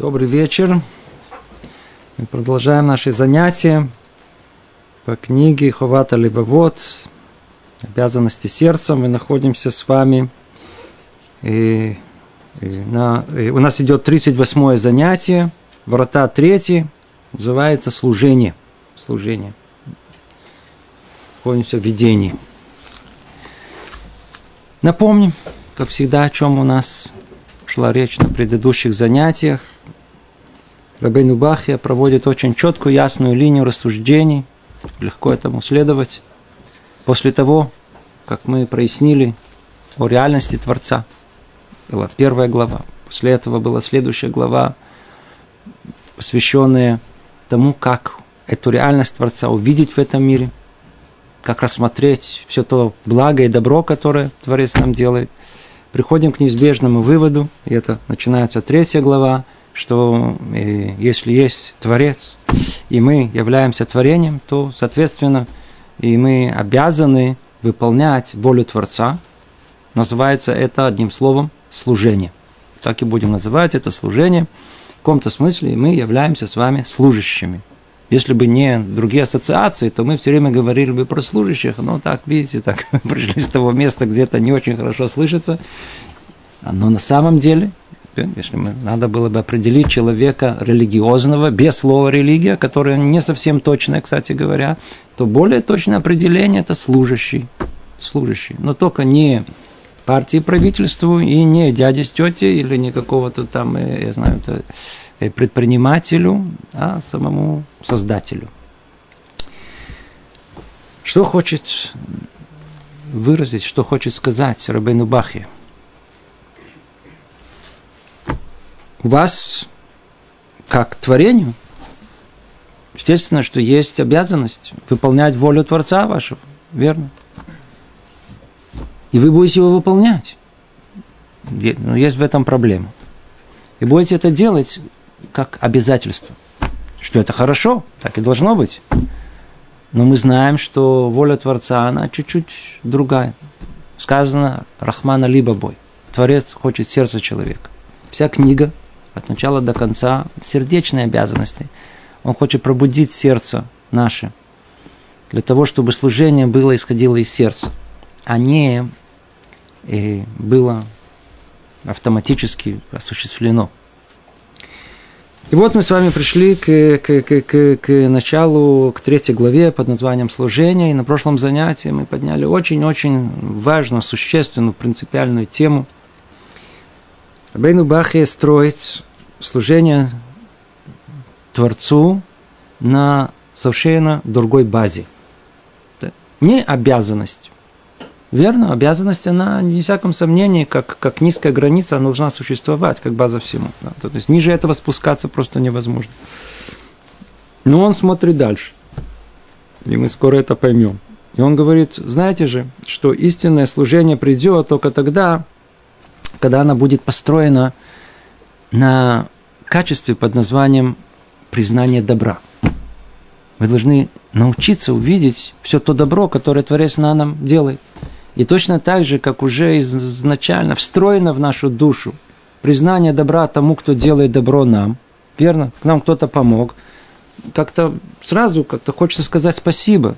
Добрый вечер. Мы продолжаем наши занятия по книге Ховата Левовод «Обязанности сердца». Мы находимся с вами и, и на, и у нас идет 38 занятие, врата 3, называется служение. Служение. Находимся в видении. Напомним, как всегда, о чем у нас шла речь на предыдущих занятиях. Рабейну Бахья проводит очень четкую, ясную линию рассуждений. Легко этому следовать. После того, как мы прояснили о реальности Творца, была первая глава. После этого была следующая глава, посвященная тому, как эту реальность Творца увидеть в этом мире, как рассмотреть все то благо и добро, которое Творец нам делает. Приходим к неизбежному выводу, и это начинается третья глава, что э, если есть Творец, и мы являемся творением, то, соответственно, и мы обязаны выполнять волю Творца. Называется это одним словом служение. Так и будем называть это служение. В каком-то смысле мы являемся с вами служащими. Если бы не другие ассоциации, то мы все время говорили бы про служащих. Но так, видите, так пришли с того места, где это не очень хорошо слышится. Но на самом деле если мы, надо было бы определить человека религиозного без слова религия, которое не совсем точное, кстати говоря, то более точное определение – это служащий. Служащий. Но только не партии правительству и не дяде с тетей или не какого-то там, э, я знаю, э, предпринимателю, а самому создателю. Что хочет выразить, что хочет сказать Рабейну Бахе – у вас, как творению, естественно, что есть обязанность выполнять волю Творца вашего, верно? И вы будете его выполнять. Но есть в этом проблема. И будете это делать как обязательство. Что это хорошо, так и должно быть. Но мы знаем, что воля Творца, она чуть-чуть другая. Сказано Рахмана либо бой. Творец хочет сердца человека. Вся книга от начала до конца сердечные обязанности. Он хочет пробудить сердце наше, для того, чтобы служение было исходило из сердца, а не и было автоматически осуществлено. И вот мы с вами пришли к, к, к, к, к началу, к третьей главе под названием «Служение». И на прошлом занятии мы подняли очень-очень важную, существенную, принципиальную тему – Рабейну Бахе строит служение Творцу на совершенно другой базе. Не обязанность. Верно, обязанность, она, не всяком сомнении, как, как низкая граница, она должна существовать, как база всему. Да? То есть ниже этого спускаться просто невозможно. Но он смотрит дальше. И мы скоро это поймем. И он говорит, знаете же, что истинное служение придет только тогда, когда она будет построена на качестве под названием признание добра. Вы должны научиться увидеть все то добро, которое Творец на нам делает. И точно так же, как уже изначально встроено в нашу душу признание добра тому, кто делает добро нам, верно, к нам кто-то помог, как-то сразу как-то хочется сказать спасибо,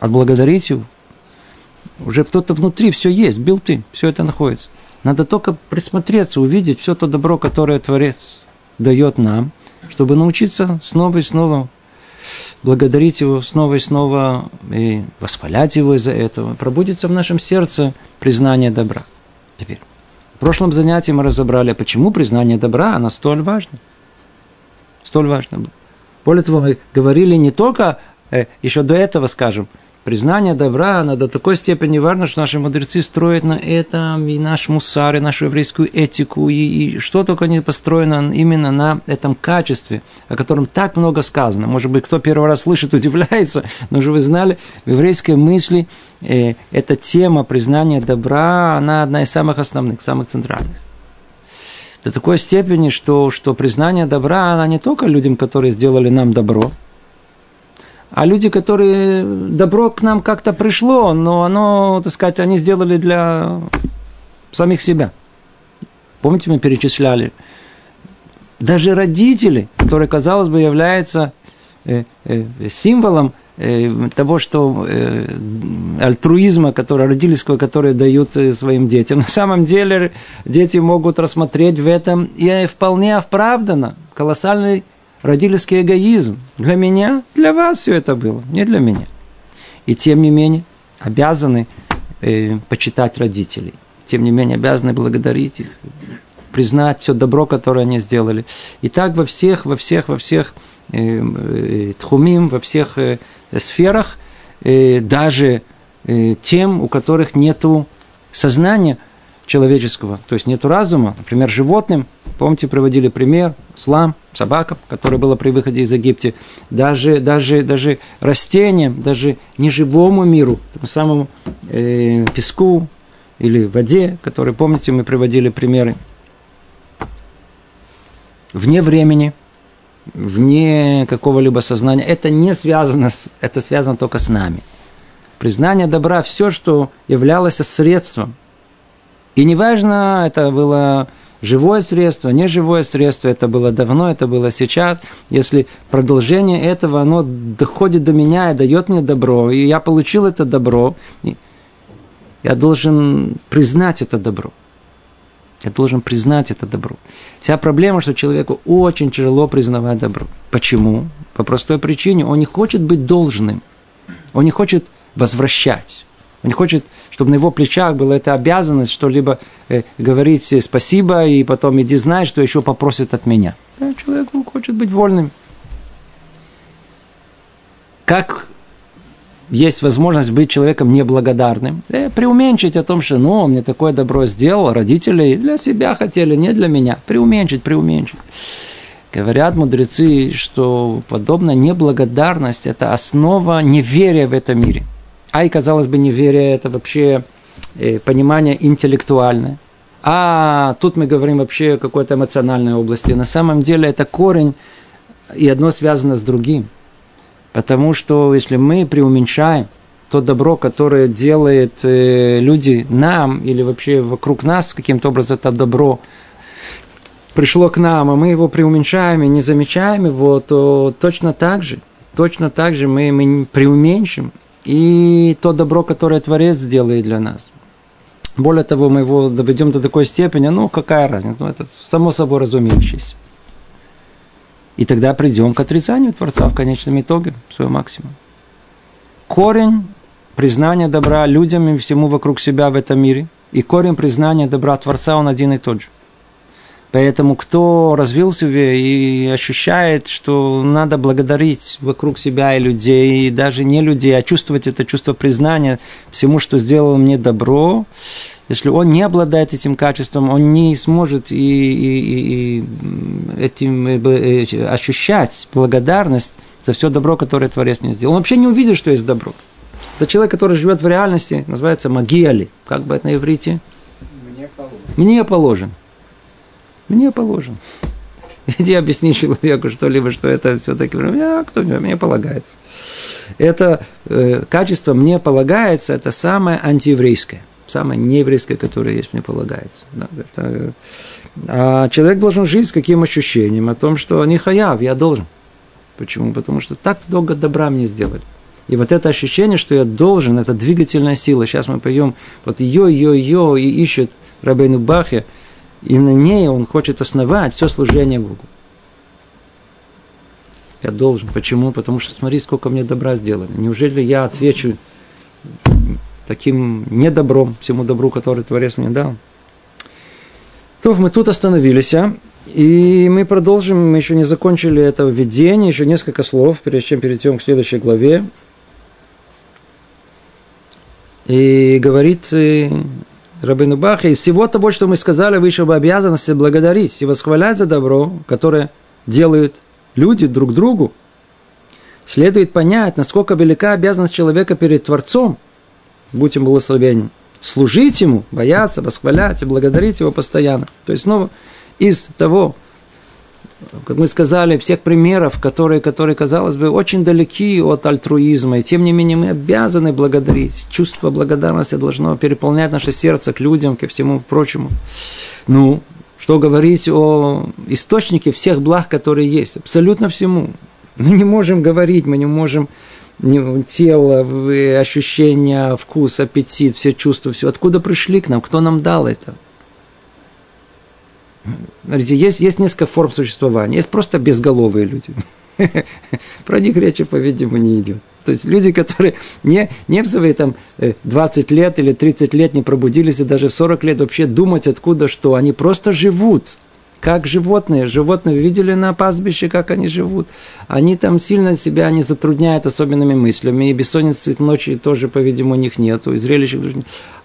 отблагодарить его. Уже кто-то внутри все есть, бил ты, все это находится. Надо только присмотреться, увидеть все то добро, которое Творец дает нам, чтобы научиться снова и снова благодарить Его снова и снова и восхвалять Его из-за этого. Пробудется в нашем сердце признание добра. Теперь, в прошлом занятии мы разобрали, почему признание добра, оно столь важно. Столь важно. Более того, мы говорили не только, э, еще до этого, скажем, признание добра, оно до такой степени важно, что наши мудрецы строят на этом и наш мусар, и нашу еврейскую этику, и, и что только не построено именно на этом качестве, о котором так много сказано. Может быть, кто первый раз слышит, удивляется, но уже вы знали, в еврейской мысли э, эта тема признания добра, она одна из самых основных, самых центральных до такой степени, что, что признание добра, она не только людям, которые сделали нам добро, а люди, которые добро к нам как-то пришло, но оно, так сказать, они сделали для самих себя. Помните, мы перечисляли Даже родители, которые, казалось бы, являются э, э, символом э, того, что альтруизма, который, родительского, который дают своим детям. На самом деле дети могут рассмотреть в этом и вполне оправданно колоссальный родительский эгоизм. Для меня, для вас все это было, не для меня. И тем не менее обязаны э, почитать родителей. Тем не менее обязаны благодарить их, признать все добро, которое они сделали. И так во всех, во всех, во всех э, э, тхумим, во всех э, сферах, э, даже э, тем, у которых нет сознания человеческого, то есть нет разума, например, животным, помните, приводили пример, слам, собакам, которая была при выходе из Египта, даже, даже, даже растениям, даже неживому миру, тому самому э, песку или воде, которые, помните, мы приводили примеры, вне времени, вне какого-либо сознания, это не связано с, это связано только с нами. Признание добра – все, что являлось средством. И неважно, это было живое средство, неживое средство, это было давно, это было сейчас. Если продолжение этого, оно доходит до меня и дает мне добро, и я получил это добро, я должен признать это добро. Я должен признать это добро. Вся проблема, что человеку очень тяжело признавать добро. Почему? По простой причине. Он не хочет быть должным. Он не хочет возвращать. Он не хочет, чтобы на его плечах была эта обязанность что-либо э, говорить спасибо, и потом иди знай, что еще попросит от меня. Да, человек хочет быть вольным. Как есть возможность быть человеком неблагодарным, э, преуменьшить о том, что ну, он мне такое добро сделал, родители для себя хотели, не для меня. Преуменьшить, преуменьшить. Говорят мудрецы, что подобная неблагодарность – это основа неверия в этом мире. А и, казалось бы, неверие – это вообще э, понимание интеллектуальное. А тут мы говорим вообще о какой-то эмоциональной области. На самом деле это корень, и одно связано с другим – Потому что если мы преуменьшаем то добро, которое делает э, люди нам или вообще вокруг нас, каким-то образом это добро пришло к нам, а мы его преуменьшаем и не замечаем его, то точно так же, точно так же мы, мы преуменьшим и то добро, которое Творец сделает для нас. Более того, мы его доведем до такой степени, ну, какая разница, ну, это само собой разумеющееся. И тогда придем к отрицанию Творца в конечном итоге, в своем максимум. Корень признания добра людям и всему вокруг себя в этом мире, и корень признания добра Творца, он один и тот же. Поэтому кто развил себя и ощущает, что надо благодарить вокруг себя и людей, и даже не людей, а чувствовать это чувство признания всему, что сделал мне добро, если он не обладает этим качеством, он не сможет и, и, и, этим э, э, ощущать благодарность за все добро, которое Творец мне сделал. Он вообще не увидит, что есть добро. Это человек, который живет в реальности, называется магиали. Как бы это на иврите? Мне положен. Мне положен. Мне положен. Иди объясни человеку что-либо, что это все-таки а, кто мне полагается. Это э, качество мне полагается, это самое антиеврейское самое нееврейское, которое есть, мне полагается. Да, это, а человек должен жить с каким ощущением о том, что не хаяв, я должен. Почему? Потому что так много добра мне сделали. И вот это ощущение, что я должен, это двигательная сила. Сейчас мы поем вот ее, ее, ее, и ищет Рабейну Бахе, и на ней он хочет основать все служение Богу. Я должен. Почему? Потому что смотри, сколько мне добра сделали. Неужели я отвечу таким недобром, всему добру, который Творец мне дал. То мы тут остановились, а? И мы продолжим, мы еще не закончили это введение, еще несколько слов, прежде чем перейдем к следующей главе. И говорит э, Рабину Баха, из всего того, что мы сказали, вышел бы обязанности благодарить и восхвалять за добро, которое делают люди друг другу. Следует понять, насколько велика обязанность человека перед Творцом – будь им благословением. Служить ему, бояться, восхвалять и благодарить его постоянно. То есть снова из того, как мы сказали, всех примеров, которые, которые, казалось бы, очень далеки от альтруизма, и тем не менее мы обязаны благодарить. Чувство благодарности должно переполнять наше сердце к людям, ко всему прочему. Ну, Что говорить о источнике всех благ, которые есть, абсолютно всему. Мы не можем говорить, мы не можем тело, ощущения, вкус, аппетит, все чувства, все. Откуда пришли к нам? Кто нам дал это? Смотрите, есть, есть несколько форм существования. Есть просто безголовые люди. Про них речи, по-видимому, не идет. То есть люди, которые не, не в свои там 20 э, лет или 30 лет не пробудились, и даже в 40 лет вообще думать откуда что, они просто живут как животные. Животные видели на пастбище, как они живут. Они там сильно себя не затрудняют особенными мыслями. И бессонницы ночи тоже, по-видимому, у них нету. И зрелищ а,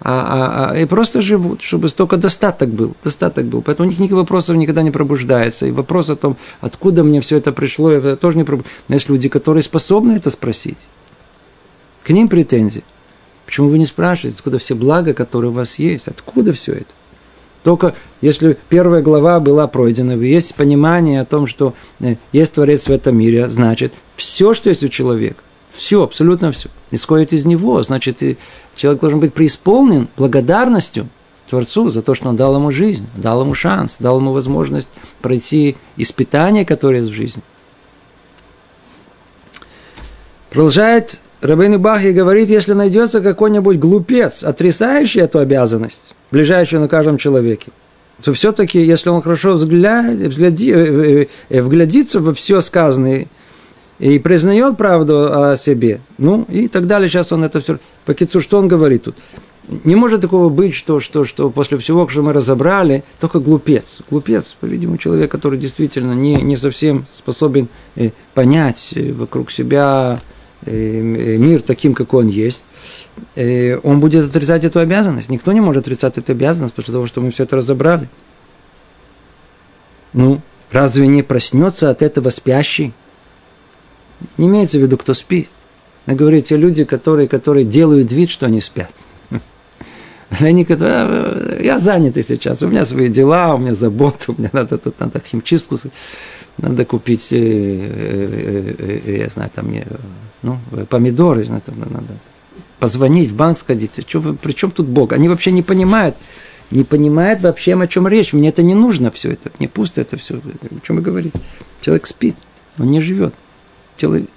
а, а, и просто живут, чтобы столько достаток был. Достаток был. Поэтому у них никаких вопросов никогда не пробуждается. И вопрос о том, откуда мне все это пришло, это тоже не пробуждается. Но есть люди, которые способны это спросить. К ним претензии. Почему вы не спрашиваете, откуда все блага, которые у вас есть? Откуда все это? Только если первая глава была пройдена, есть понимание о том, что э, есть Творец в этом мире, значит, все, что есть у человека, все, абсолютно все, исходит из него, значит, человек должен быть преисполнен благодарностью Творцу за то, что он дал ему жизнь, дал ему шанс, дал ему возможность пройти испытания, которые есть в жизни. Продолжает Рабейн Бахи говорит, если найдется какой-нибудь глупец, отрицающий эту обязанность, ближайшую на каждом человеке, то все-таки, если он хорошо взгляд, взгляди, э, э, э, вглядится во все сказанное и признает правду о себе, ну и так далее, сейчас он это все... По кицу, что он говорит тут? Не может такого быть, что, что, что после всего, что мы разобрали, только глупец. Глупец, по-видимому, человек, который действительно не, не совсем способен понять вокруг себя мир таким, как он есть, он будет отрицать эту обязанность. Никто не может отрицать эту обязанность после того, что мы все это разобрали. Ну, разве не проснется от этого спящий? Не имеется в виду, кто спит. Я говорю, те люди, которые, которые делают вид, что они спят. Они говорят, я занятый сейчас, у меня свои дела, у меня заботы, у меня надо, тут надо химчистку, надо купить, э, э, э, я знаю, там, ну, помидоры, знаю, там надо позвонить, в банк сходить. Что вы, при чем тут Бог? Они вообще не понимают, не понимают вообще, о чем речь. Мне это не нужно все это, мне пусто это все. О чем вы говорите? Человек спит, он не живет. Человек...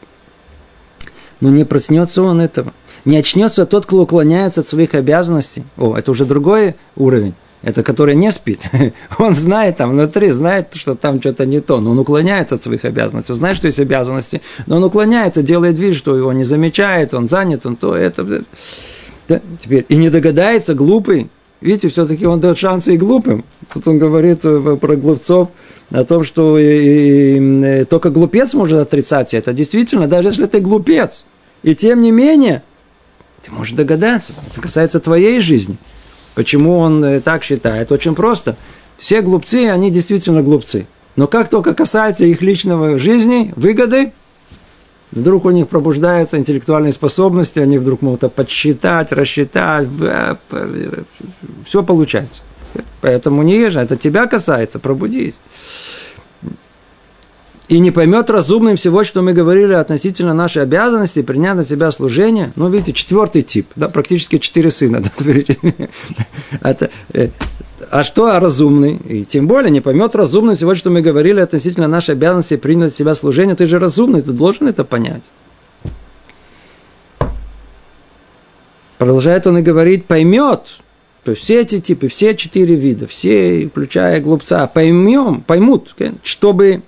Но не проснется он этого. Не очнется тот, кто уклоняется от своих обязанностей. О, это уже другой уровень это который не спит, он знает там внутри, знает, что там что-то не то, но он уклоняется от своих обязанностей, он знает, что есть обязанности, но он уклоняется, делает вид, что его не замечает, он занят, он то, это. Да, теперь, и не догадается, глупый, видите, все-таки он дает шансы и глупым. Тут он говорит э, про глупцов о том, что и, и, и, только глупец может отрицать это. Действительно, даже если ты глупец, и тем не менее, ты можешь догадаться, это касается твоей жизни – Почему он э, так считает? Очень просто. Все глупцы, они действительно глупцы. Но как только касается их личного жизни, выгоды, вдруг у них пробуждаются интеллектуальные способности, они вдруг могут подсчитать, рассчитать, все получается. Поэтому не езжай, это тебя касается, пробудись и не поймет разумным всего, что мы говорили относительно нашей обязанности принять на себя служение. Ну, видите, четвертый тип, да, практически четыре сына. Это, э, а что разумный? И тем более не поймет разумным всего, что мы говорили относительно нашей обязанности принять на себя служение. Ты же разумный, ты должен это понять. Продолжает он и говорит, поймет, все эти типы, все четыре вида, все, включая глупца, поймем, поймут, чтобы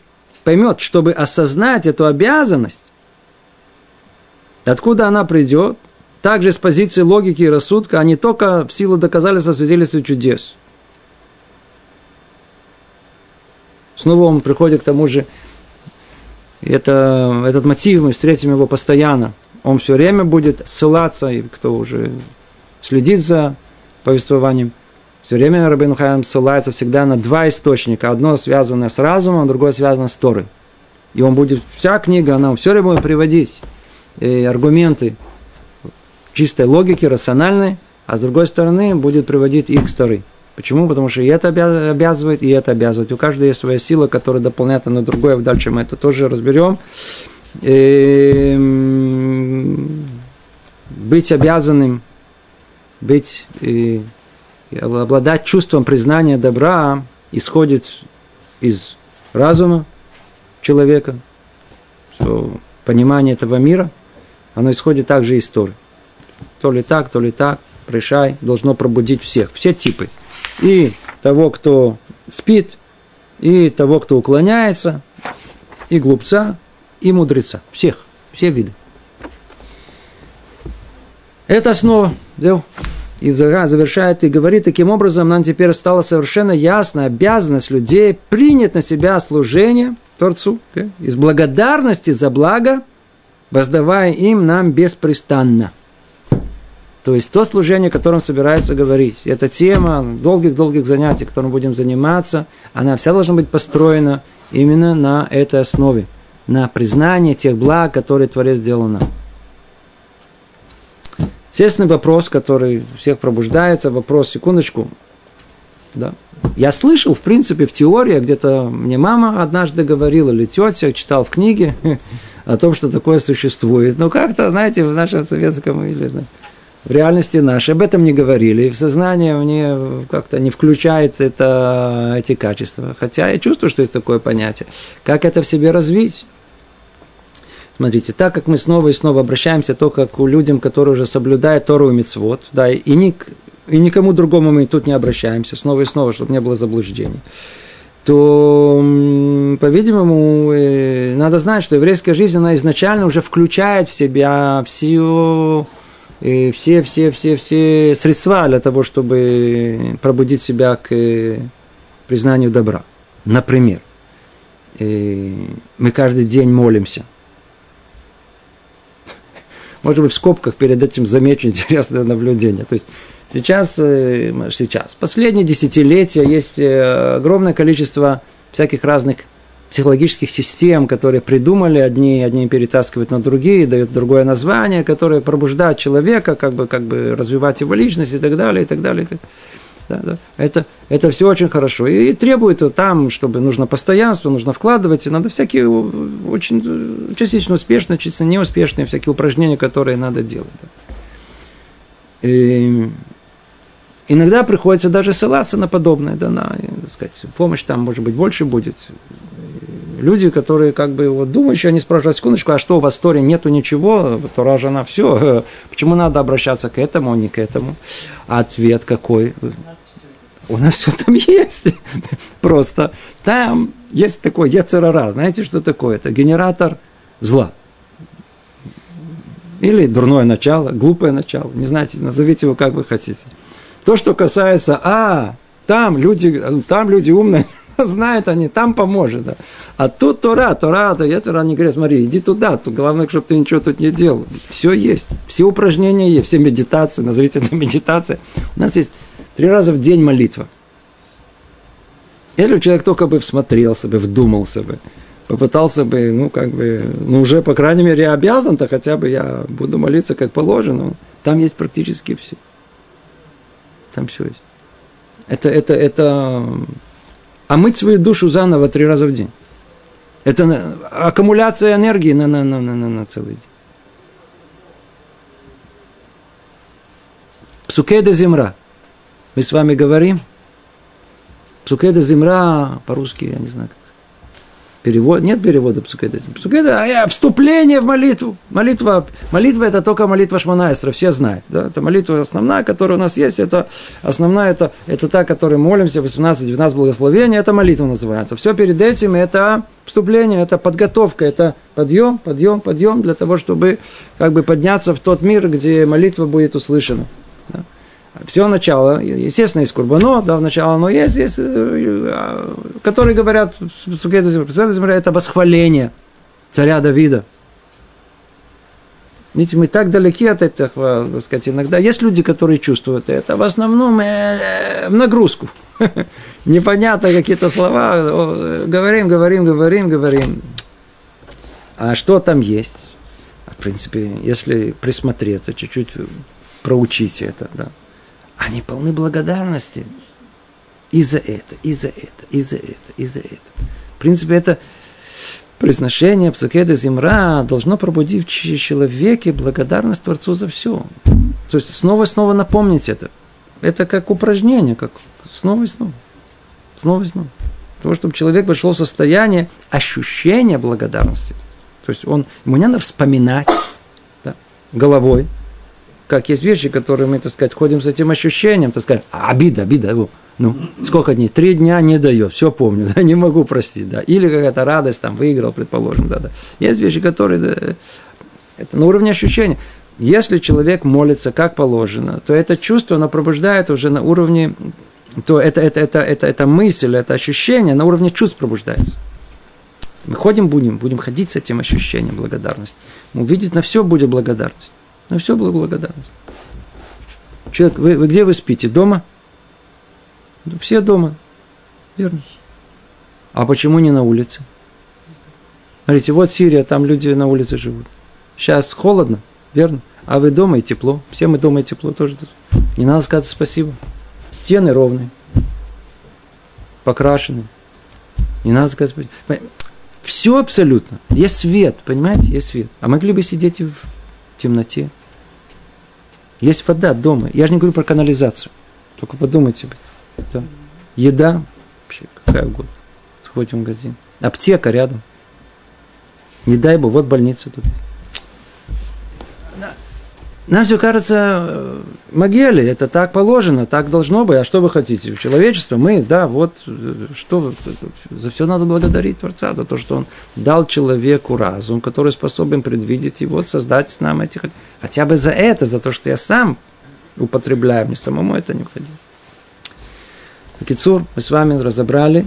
поймет, чтобы осознать эту обязанность, откуда она придет, также с позиции логики и рассудка, они только в силу доказательства свидетельства чудес. Снова он приходит к тому же, это, этот мотив, мы встретим его постоянно. Он все время будет ссылаться, и кто уже следит за повествованием, все время Рабин Хайм ссылается всегда на два источника. Одно связано с разумом, другое связано с Торой. И он будет, вся книга, она все время будет приводить э, аргументы чистой логики, рациональной, а с другой стороны будет приводить их к Торы. Почему? Потому что и это обязывает, и это обязывает. У каждого есть своя сила, которая дополняет одно другое. Дальше мы это тоже разберем. И эм, быть обязанным, быть обладать чувством признания добра, исходит из разума человека, понимание этого мира, оно исходит также из Торы. То ли так, то ли так, решай, должно пробудить всех, все типы. И того, кто спит, и того, кто уклоняется, и глупца, и мудреца. Всех, все виды. Это основа. И завершает и говорит, таким образом нам теперь стало совершенно ясно обязанность людей принять на себя служение Творцу из благодарности за благо, воздавая им нам беспрестанно. То есть то служение, о котором собирается говорить, эта тема долгих-долгих занятий, которым будем заниматься, она вся должна быть построена именно на этой основе, на признании тех благ, которые Творец сделал нам. Естественный вопрос, который всех пробуждается, вопрос, секундочку, да. Я слышал, в принципе, в теории, где-то мне мама однажды говорила, или тетя, читал в книге о том, что такое существует. Но как-то, знаете, в нашем советском или в реальности нашей об этом не говорили. И в сознание мне как-то не включает это, эти качества. Хотя я чувствую, что есть такое понятие. Как это в себе развить? Смотрите, так как мы снова и снова обращаемся только к людям, которые уже соблюдают Тору и Мицвод, да, и, ни, и никому другому мы тут не обращаемся, снова и снова, чтобы не было заблуждений, то, по-видимому, э, надо знать, что еврейская жизнь, она изначально уже включает в себя всю э, все, все, все, все средства для того, чтобы пробудить себя к э, признанию добра. Например, мы каждый день молимся. Может быть, в скобках перед этим замечу интересное наблюдение. То есть сейчас, э, сейчас, последние десятилетия есть э, огромное количество всяких разных психологических систем, которые придумали, одни, одни перетаскивают на другие, дают другое название, которое пробуждает человека, как бы, как бы развивать его личность и так далее, и так далее. И так далее. Да, да. Это, это все очень хорошо. И, требует там, чтобы нужно постоянство, нужно вкладывать, и надо всякие очень частично успешные, частично неуспешные всякие упражнения, которые надо делать. Да. И иногда приходится даже ссылаться на подобное, да, на, так сказать, помощь там, может быть, больше будет. Люди, которые как бы вот думающие, они спрашивают, секундочку, а что, в Торе нету ничего, Тора же она все, почему надо обращаться к этому, а не к этому? А ответ какой? У нас все там есть. Просто там есть такой яцерара. Знаете, что такое? Это генератор зла. Или дурное начало, глупое начало. Не знаете, назовите его как вы хотите. То, что касается, а, там люди, там люди умные, знают они, там поможет. Да. А тут Тора, Тора, да, я Тора не говорю, смотри, иди туда, тут главное, чтобы ты ничего тут не делал. Все есть, все упражнения есть, все медитации, назовите это медитация. У нас есть Три раза в день молитва. Если человек только бы всмотрелся бы, вдумался бы, попытался бы, ну, как бы, ну, уже, по крайней мере, я обязан, то хотя бы я буду молиться как положено. Там есть практически все. Там все есть. Это, это, это омыть свою душу заново три раза в день. Это аккумуляция энергии на, на, на, на, на, на целый день. Псукеда земра мы с вами говорим. Псукеда земра, по-русски, я не знаю, Перевод, нет перевода псукеда. Псукеда, а вступление в молитву. Молитва, молитва это только молитва Шманайстра, все знают. Да? Это молитва основная, которая у нас есть. Это основная, это, это та, которой молимся, 18-19 благословений, это молитва называется. Все перед этим это вступление, это подготовка, это подъем, подъем, подъем для того, чтобы как бы подняться в тот мир, где молитва будет услышана. Все начало, естественно, из Курбано, да, начало оно есть, есть, э, которые говорят, это восхваление царя Давида. Видите, мы так далеки от этого, так сказать, иногда. Есть люди, которые чувствуют это. В основном э, в нагрузку. Непонятно какие-то слова. Говорим, говорим, говорим, говорим. А что там есть? В принципе, если присмотреться, чуть-чуть проучить это, да они полны благодарности. И за это, и за это, и за это, и за это. В принципе, это произношение Псакеда Зимра должно пробудить в человеке благодарность Творцу за все. То есть снова и снова напомнить это. Это как упражнение, как снова и снова. снова и снова. Для того, чтобы человек пришел в состояние ощущения благодарности. То есть он, ему не надо вспоминать да, головой, как есть вещи, которые мы, так сказать, ходим с этим ощущением, так сказать, а, обида, обида, ну, сколько дней? Три дня не дает, все помню, да, не могу простить, да. Или какая-то радость, там, выиграл, предположим, да, да. Есть вещи, которые, да, это на уровне ощущения. Если человек молится как положено, то это чувство, оно пробуждает уже на уровне, то это, это, это, это, это мысль, это ощущение на уровне чувств пробуждается. Мы ходим будем, будем ходить с этим ощущением благодарности. Увидеть на все будет благодарность. На все будет благодарность. Человек, вы, вы где вы спите? Дома? Все дома. Верно. А почему не на улице? Смотрите, вот Сирия, там люди на улице живут. Сейчас холодно, верно? А вы дома и тепло. Все мы дома и тепло тоже. Не надо сказать спасибо. Стены ровные. Покрашены. Не надо сказать спасибо. Все абсолютно. Есть свет, понимаете? Есть свет. А могли бы сидеть в темноте. Есть вода дома. Я же не говорю про канализацию. Только подумайте. Да. Еда, вообще какая угодно. Сходите в магазин. Аптека рядом. Не дай бы, вот больница тут. Нам все кажется, э, могиле, это так положено, так должно быть. А что вы хотите? Человечество, мы, да, вот, э, что, за все надо благодарить Творца, за то, что он дал человеку разум, который способен предвидеть и вот создать нам эти... Хотя бы за это, за то, что я сам употребляю, мне самому это необходимо. Кицур, мы с вами разобрали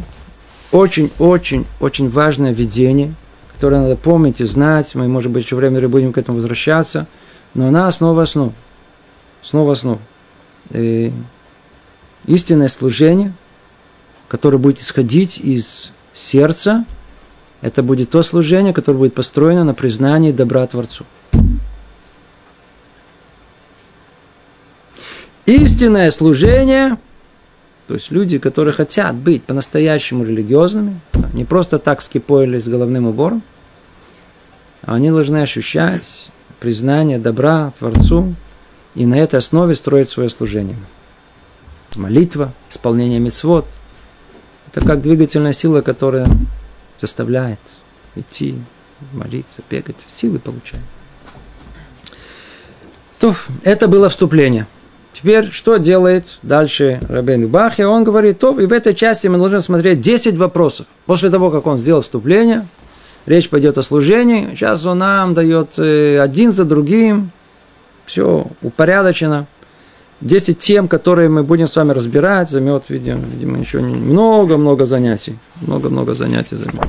очень-очень-очень важное видение, которое надо помнить и знать. Мы, может быть, еще время будем к этому возвращаться. Но она основа основ. Снова основа. И истинное служение, которое будет исходить из сердца, это будет то служение, которое будет построено на признании добра Творцу. Истинное служение то есть люди, которые хотят быть по-настоящему религиозными, не просто так скипоили с головным убором, они должны ощущать признание добра Творцу и на этой основе строить свое служение. Молитва, исполнение мецвод – это как двигательная сила, которая заставляет идти, молиться, бегать, силы получать. То, это было вступление – Теперь, что делает дальше Рабен Бахи? Он говорит, то, и в этой части мы должны смотреть 10 вопросов. После того, как он сделал вступление, речь пойдет о служении. Сейчас он нам дает э, один за другим, все упорядочено. 10 тем, которые мы будем с вами разбирать, займет, видимо, видимо еще много-много занятий. Много-много занятий займет.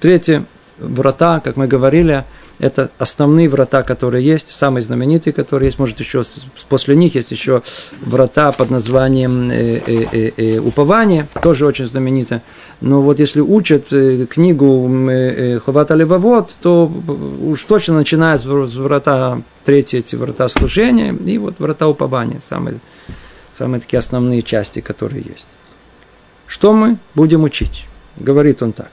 Третье, врата, как мы говорили, это основные врата, которые есть, самые знаменитые, которые есть. Может, еще после них есть еще врата под названием э, э, э, э, упование, тоже очень знаменито. Но вот если учат книгу Ховата Левовод, то уж точно начиная с врата, третьи эти врата служения, и вот врата упования, самые, самые такие основные части, которые есть. Что мы будем учить? Говорит он так.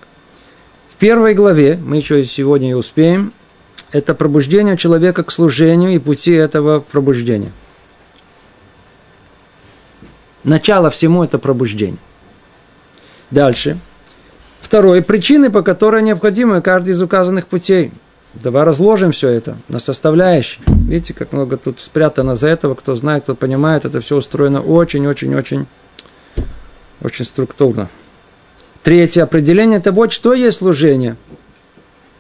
В первой главе, мы еще сегодня и успеем, это пробуждение человека к служению и пути этого пробуждения. Начало всему – это пробуждение. Дальше. Второе. Причины, по которой необходимы каждый из указанных путей. Давай разложим все это на составляющие. Видите, как много тут спрятано за этого. Кто знает, кто понимает, это все устроено очень-очень-очень очень структурно. Третье. Определение того, что есть служение –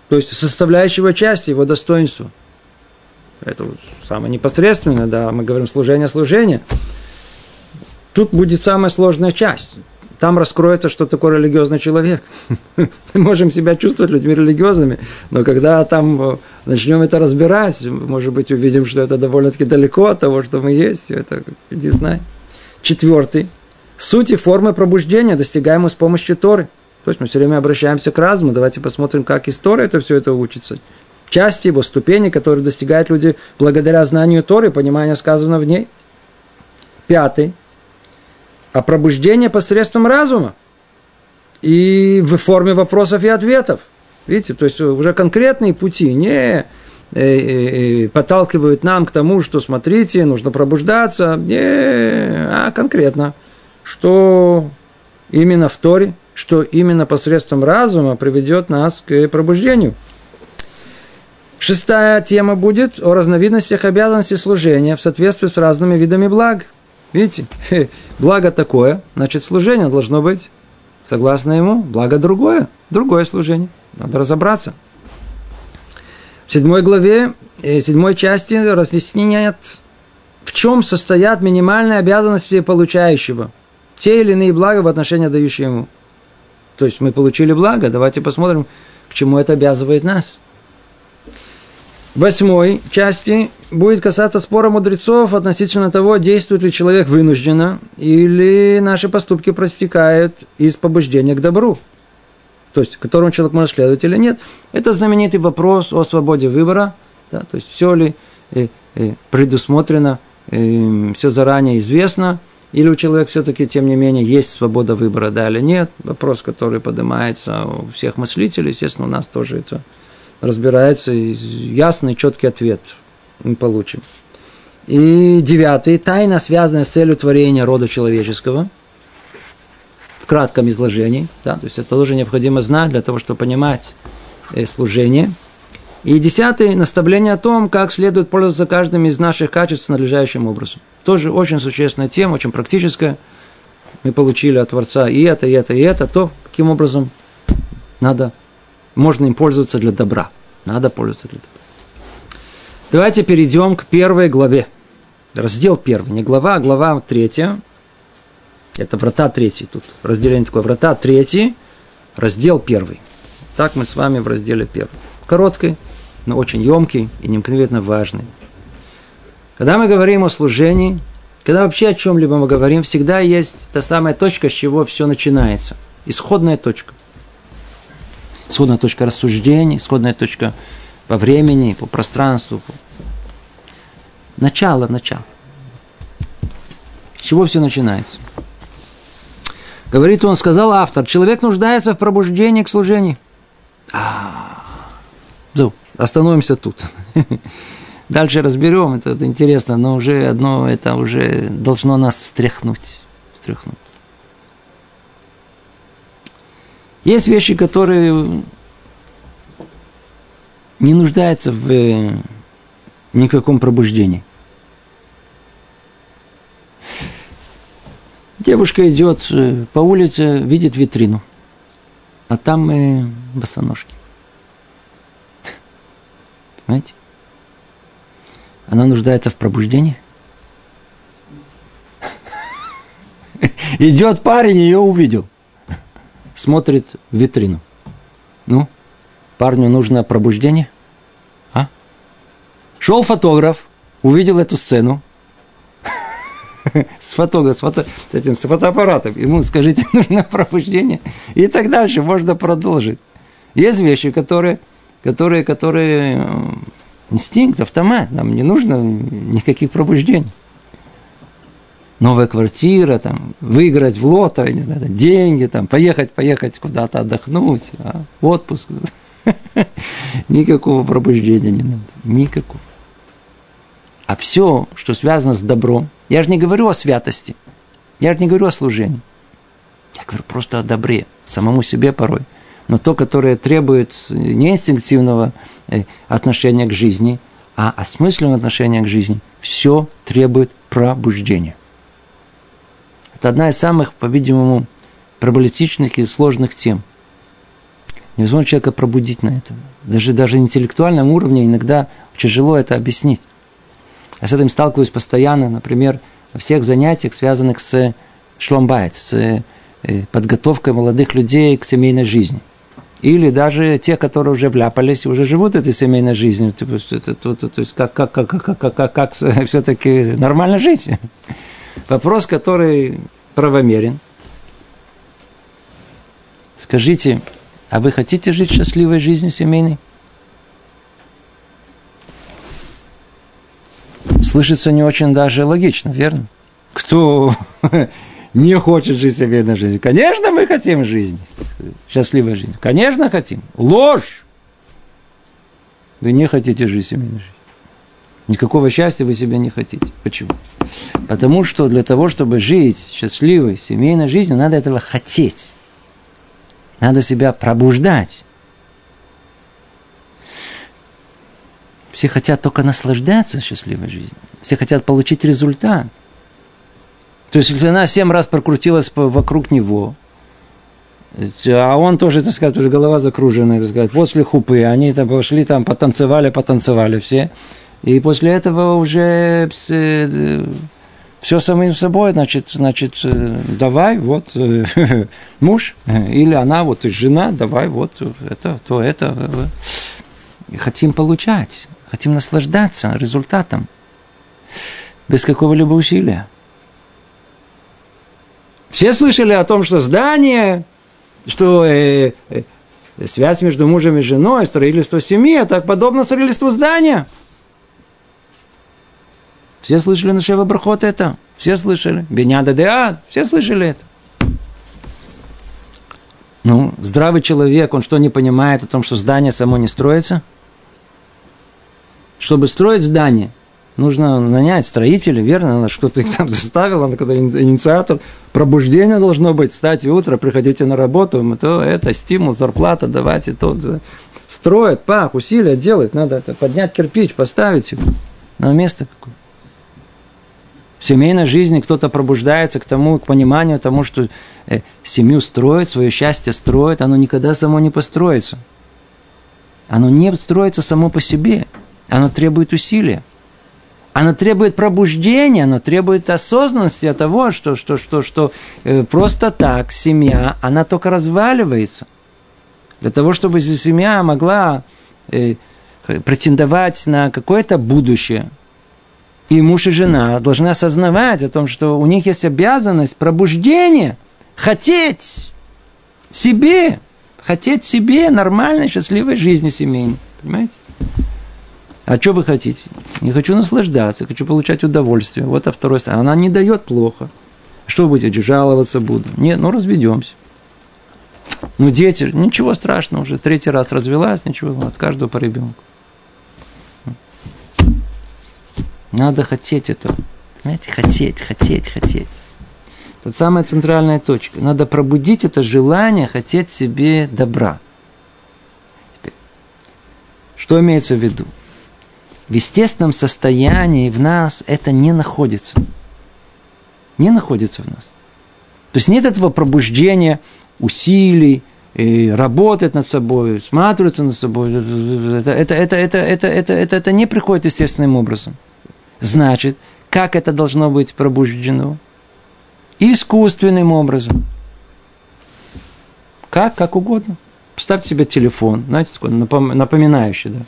то есть составляющего части его достоинства. Это самое непосредственное, да, мы говорим служение, служение. Тут будет самая сложная часть. Там раскроется, что такое религиозный человек. Мы можем себя чувствовать людьми религиозными, но когда там э, начнем это разбирать, может быть, увидим, что это довольно-таки далеко от того, что мы есть. Это не знаю. Четвертый. Суть и формы пробуждения достигаемы с помощью Торы – то есть мы все время обращаемся к разуму. Давайте посмотрим, как история это все это учится. Части его ступени, которые достигают люди благодаря знанию Торы, пониманию сказанного в ней. Пятый. А пробуждение посредством разума. И в форме вопросов и ответов. Видите, то есть уже конкретные пути, не э, э, э, подталкивают нам к тому, что смотрите, нужно пробуждаться, не, а конкретно, что именно в Торе, что именно посредством разума приведет нас к пробуждению. Шестая тема будет о разновидностях обязанностей служения в соответствии с разными видами благ. Видите, благо такое, значит служение должно быть согласно ему, благо другое, другое служение. Надо разобраться. В седьмой главе, э, седьмой части разъясняет, в чем состоят минимальные обязанности получающего. Те или иные блага в отношении дающие ему. То есть мы получили благо, давайте посмотрим, к чему это обязывает нас. Восьмой части будет касаться спора мудрецов относительно того, действует ли человек вынужденно, или наши поступки простекают из побуждения к добру. То есть которому человек может следовать или нет, это знаменитый вопрос о свободе выбора, да, то есть все ли э, э, предусмотрено, э, все заранее известно, или у человека все-таки, тем не менее, есть свобода выбора, да или нет, вопрос, который поднимается у всех мыслителей, естественно, у нас тоже это разбирается, и ясный, четкий ответ мы получим. И девятый, тайна, связанная с целью творения рода человеческого – в кратком изложении. Да, то есть это тоже необходимо знать для того, чтобы понимать э, служение. И десятый – наставление о том, как следует пользоваться каждым из наших качеств надлежащим образом. Тоже очень существенная тема, очень практическая. Мы получили от Творца и это, и это, и это, то, каким образом надо, можно им пользоваться для добра. Надо пользоваться для добра. Давайте перейдем к первой главе. Раздел первый, не глава, а глава третья – это врата третий. Тут разделение такое. Врата третий, раздел первый. Так мы с вами в разделе первый. Короткий, но очень емкий и необыкновенно важный. Когда мы говорим о служении, когда вообще о чем-либо мы говорим, всегда есть та самая точка, с чего все начинается. Исходная точка. Исходная точка рассуждений, исходная точка по времени, по пространству. Начало, начало. С чего все начинается? Говорит он, сказал автор, человек нуждается в пробуждении к служению. А, ну, остановимся тут. Дальше разберем, это, это интересно, но уже одно это уже должно нас встряхнуть. встряхнуть. Есть вещи, которые не нуждаются в э, никаком пробуждении. Девушка идет э, по улице, видит витрину, а там э, босоножки. Понимаете? Она нуждается в пробуждении. Идет парень, ее увидел. Смотрит в витрину. Ну, парню нужно пробуждение. А? Шел фотограф, увидел эту сцену, с фотографом, с, фото, с, этим, с фотоаппаратом. Ему скажите, нужно пробуждение. И так дальше можно продолжить. Есть вещи, которые, которые, которые инстинкт, автомат. Нам не нужно никаких пробуждений. Новая квартира, там, выиграть в лото, не знаю, деньги, там, поехать, поехать куда-то отдохнуть, а, отпуск. Никакого пробуждения не надо. Никакого. А все, что связано с добром, я же не говорю о святости. Я же не говорю о служении. Я говорю просто о добре, самому себе порой. Но то, которое требует не инстинктивного э, отношения к жизни, а осмысленного отношения к жизни, все требует пробуждения. Это одна из самых, по-видимому, проблематичных и сложных тем. Невозможно человека пробудить на этом. Даже, даже на интеллектуальном уровне иногда тяжело это объяснить. Я с этим сталкиваюсь постоянно, например, во всех занятиях, связанных с шломбайт, с э, подготовкой молодых людей к семейной жизни. Или даже те, которые уже вляпались, уже живут этой семейной жизнью. То есть как, как, как, как, как, как, как все-таки нормально жить. Вопрос, который правомерен. Скажите, а вы хотите жить счастливой жизнью семейной? слышится не очень даже логично, верно? Кто не хочет жить семейной жизнью? Конечно, мы хотим жизнь, счастливой жизни. Конечно, хотим. Ложь! Вы не хотите жить семейной жизнью. Никакого счастья вы себе не хотите. Почему? Потому что для того, чтобы жить счастливой семейной жизнью, надо этого хотеть. Надо себя пробуждать. Все хотят только наслаждаться счастливой жизнью. Все хотят получить результат. То есть, если она семь раз прокрутилась вокруг него, а он тоже, так сказать, уже голова закруженная, так сказать, после хупы, они там пошли, там потанцевали, потанцевали все. И после этого уже э, все самим собой, значит, значит, э, давай, вот, э, муж, или она, вот, жена, давай, вот, это, то, это. Хотим получать хотим наслаждаться результатом, без какого-либо усилия. Все слышали о том, что здание, что э, э, связь между мужем и женой, строительство семьи, это подобно строительству здания. Все слышали на Шева Брахот это? Все слышали. Беняда Деад, все слышали это. Ну, здравый человек, он что не понимает о том, что здание само не строится – чтобы строить здание, нужно нанять строителей, верно? Надо что-то их там заставил, надо какой-то инициатор. Пробуждение должно быть. Встать утро, приходите на работу, то это стимул, зарплата, давайте то. Строят, пах, усилия делают. Надо это, поднять кирпич, поставить его на место какое в семейной жизни кто-то пробуждается к тому, к пониманию тому, что э, семью строит, свое счастье строит, оно никогда само не построится. Оно не строится само по себе. Оно требует усилия. Оно требует пробуждения, оно требует осознанности от того, что, что, что, что э, просто так семья, она только разваливается. Для того, чтобы семья могла э, претендовать на какое-то будущее, и муж и жена должны осознавать о том, что у них есть обязанность пробуждения, хотеть себе, хотеть себе нормальной, счастливой жизни семейной. Понимаете? А что вы хотите? Не хочу наслаждаться, хочу получать удовольствие. Вот а второй а Она не дает плохо. Что вы будете жаловаться буду? Нет, ну разведемся. Ну, дети, ничего страшного уже. Третий раз развелась, ничего, от каждого по ребенку. Надо хотеть этого. Понимаете, хотеть, хотеть, хотеть. Это самая центральная точка. Надо пробудить это желание хотеть себе добра. Теперь, что имеется в виду? В естественном состоянии в нас это не находится. Не находится в нас. То есть нет этого пробуждения усилий, и работать над собой, сматриваться над собой. Это, это, это, это, это, это, это, это не приходит естественным образом. Значит, как это должно быть пробуждено? Искусственным образом. Как? Как угодно. Поставьте себе телефон, знаете, напоминающий, да.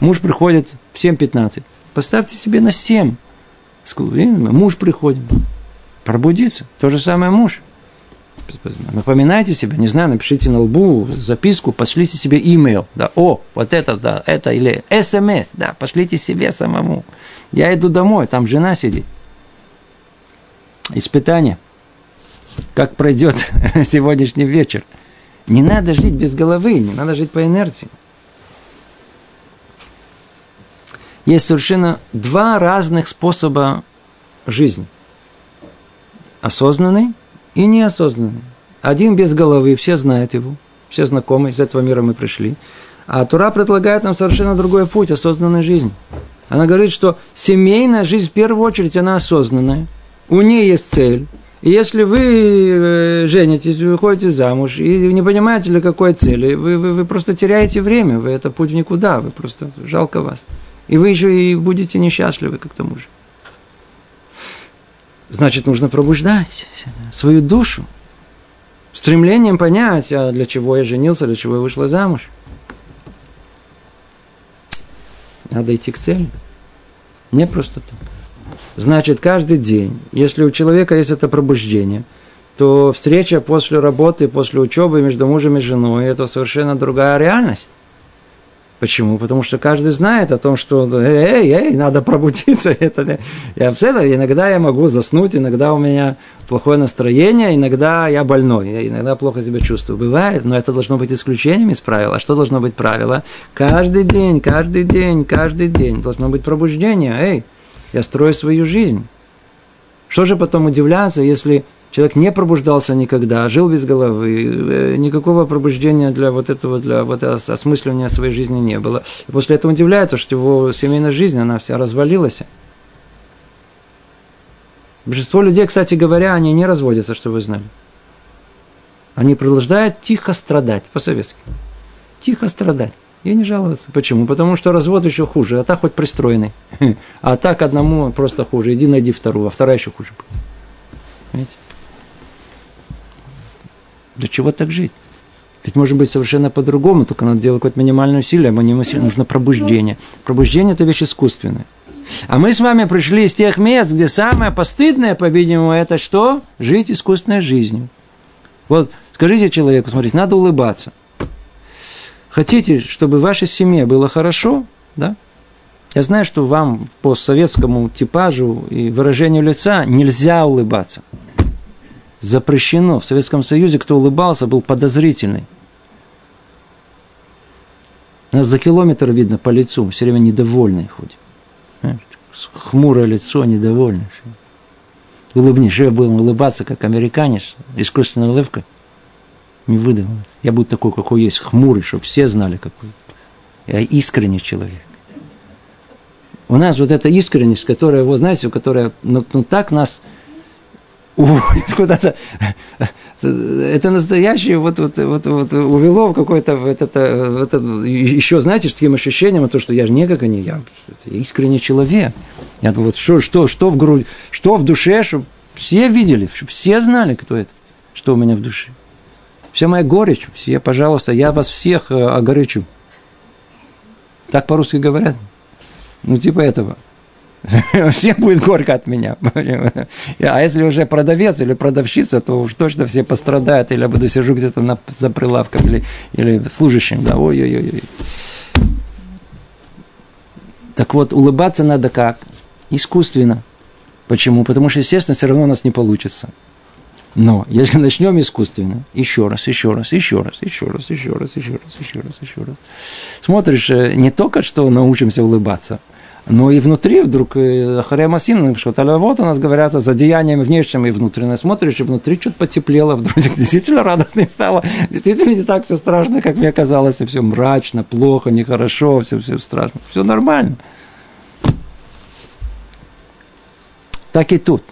Муж приходит в 7.15. Поставьте себе на 7. Муж приходит. Пробудиться. То же самое муж. Напоминайте себе, не знаю, напишите на лбу записку, пошлите себе имейл. Да, о, вот это, да, это, или смс, да, пошлите себе самому. Я иду домой, там жена сидит. Испытание. Как пройдет сегодняшний вечер. Не надо жить без головы, не надо жить по инерции. Есть совершенно два разных способа жизни. Осознанный и неосознанный. Один без головы, все знают его, все знакомы, из этого мира мы пришли. А Тура предлагает нам совершенно другой путь осознанной жизни. Она говорит, что семейная жизнь в первую очередь, она осознанная. У нее есть цель. И если вы э, женитесь, вы выходите замуж, и не понимаете для какой цели, вы, вы, вы просто теряете время, вы это путь в никуда, вы просто жалко вас. И вы еще и будете несчастливы, как тому же. Значит, нужно пробуждать свою душу. Стремлением понять, а для чего я женился, для чего я вышла замуж. Надо идти к цели. Не просто так. Значит, каждый день, если у человека есть это пробуждение, то встреча после работы, после учебы между мужем и женой – это совершенно другая реальность. Почему? Потому что каждый знает о том, что эй, эй, надо пробудиться. Это, я абсолютно, иногда я могу заснуть, иногда у меня плохое настроение, иногда я больной, я иногда плохо себя чувствую. Бывает, но это должно быть исключением из правила. А что должно быть правило? Каждый день, каждый день, каждый день должно быть пробуждение. Эй, я строю свою жизнь. Что же потом удивляться, если человек не пробуждался никогда, жил без головы, э, никакого пробуждения для вот этого, для вот осмысления своей жизни не было. И после этого удивляется, что его семейная жизнь, она вся развалилась. Большинство людей, кстати говоря, они не разводятся, что вы знали. Они продолжают тихо страдать, по-советски. Тихо страдать. И не жаловаться. Почему? Потому что развод еще хуже, а так хоть пристроенный. А так одному просто хуже. Иди найди вторую, а вторая еще хуже. Понимаете? Для чего так жить? Ведь может быть совершенно по-другому, только надо делать какое-то минимальное усилие, а нужно пробуждение. Пробуждение – это вещь искусственная. А мы с вами пришли из тех мест, где самое постыдное, по-видимому, это что? Жить искусственной жизнью. Вот скажите человеку, смотрите, надо улыбаться. Хотите, чтобы в вашей семье было хорошо, да? Я знаю, что вам по советскому типажу и выражению лица нельзя улыбаться. Запрещено. В Советском Союзе, кто улыбался, был подозрительный. Нас за километр видно по лицу, все время недовольный ходит. Хмурое лицо, недовольное. Улыбнись, я буду улыбаться, как американец, искусственная улыбка. Не выдавалась. Я буду такой, какой есть, хмурый, чтобы все знали, какой. Я искренний человек. У нас вот эта искренность, которая, вот знаете, которая, ну, ну так нас уводит куда-то. Это настоящее вот, вот, вот, вот увело в какой-то в этот, в этот, еще, знаете, с таким ощущением, то, что я же не как они, я, искренний человек. Я вот что, что, что в груди, что в душе, чтобы все видели, чтобы все знали, кто это, что у меня в душе. Вся моя горечь, все, пожалуйста, я вас всех э, огорчу. Так по-русски говорят. Ну, типа этого. Всем будет горько от меня. А если уже продавец или продавщица, то уж точно все пострадают. Или я буду сижу где-то на, за прилавком или, или служащим. Да, ой-ой-ой. Так вот, улыбаться надо как? Искусственно. Почему? Потому что, естественно, все равно у нас не получится. Но если начнем искусственно, еще раз, еще раз, еще раз, еще раз, еще раз, еще раз, еще раз, еще раз, смотришь, э, не только что научимся улыбаться – но и внутри вдруг э, Харемасин, что вот у нас говорят за деянием внешним и внутренним. Смотришь, и внутри что-то потеплело, вдруг действительно радостно стало. Действительно не так все страшно, как мне казалось, и все мрачно, плохо, нехорошо, все, все страшно. Все нормально. Так и тут.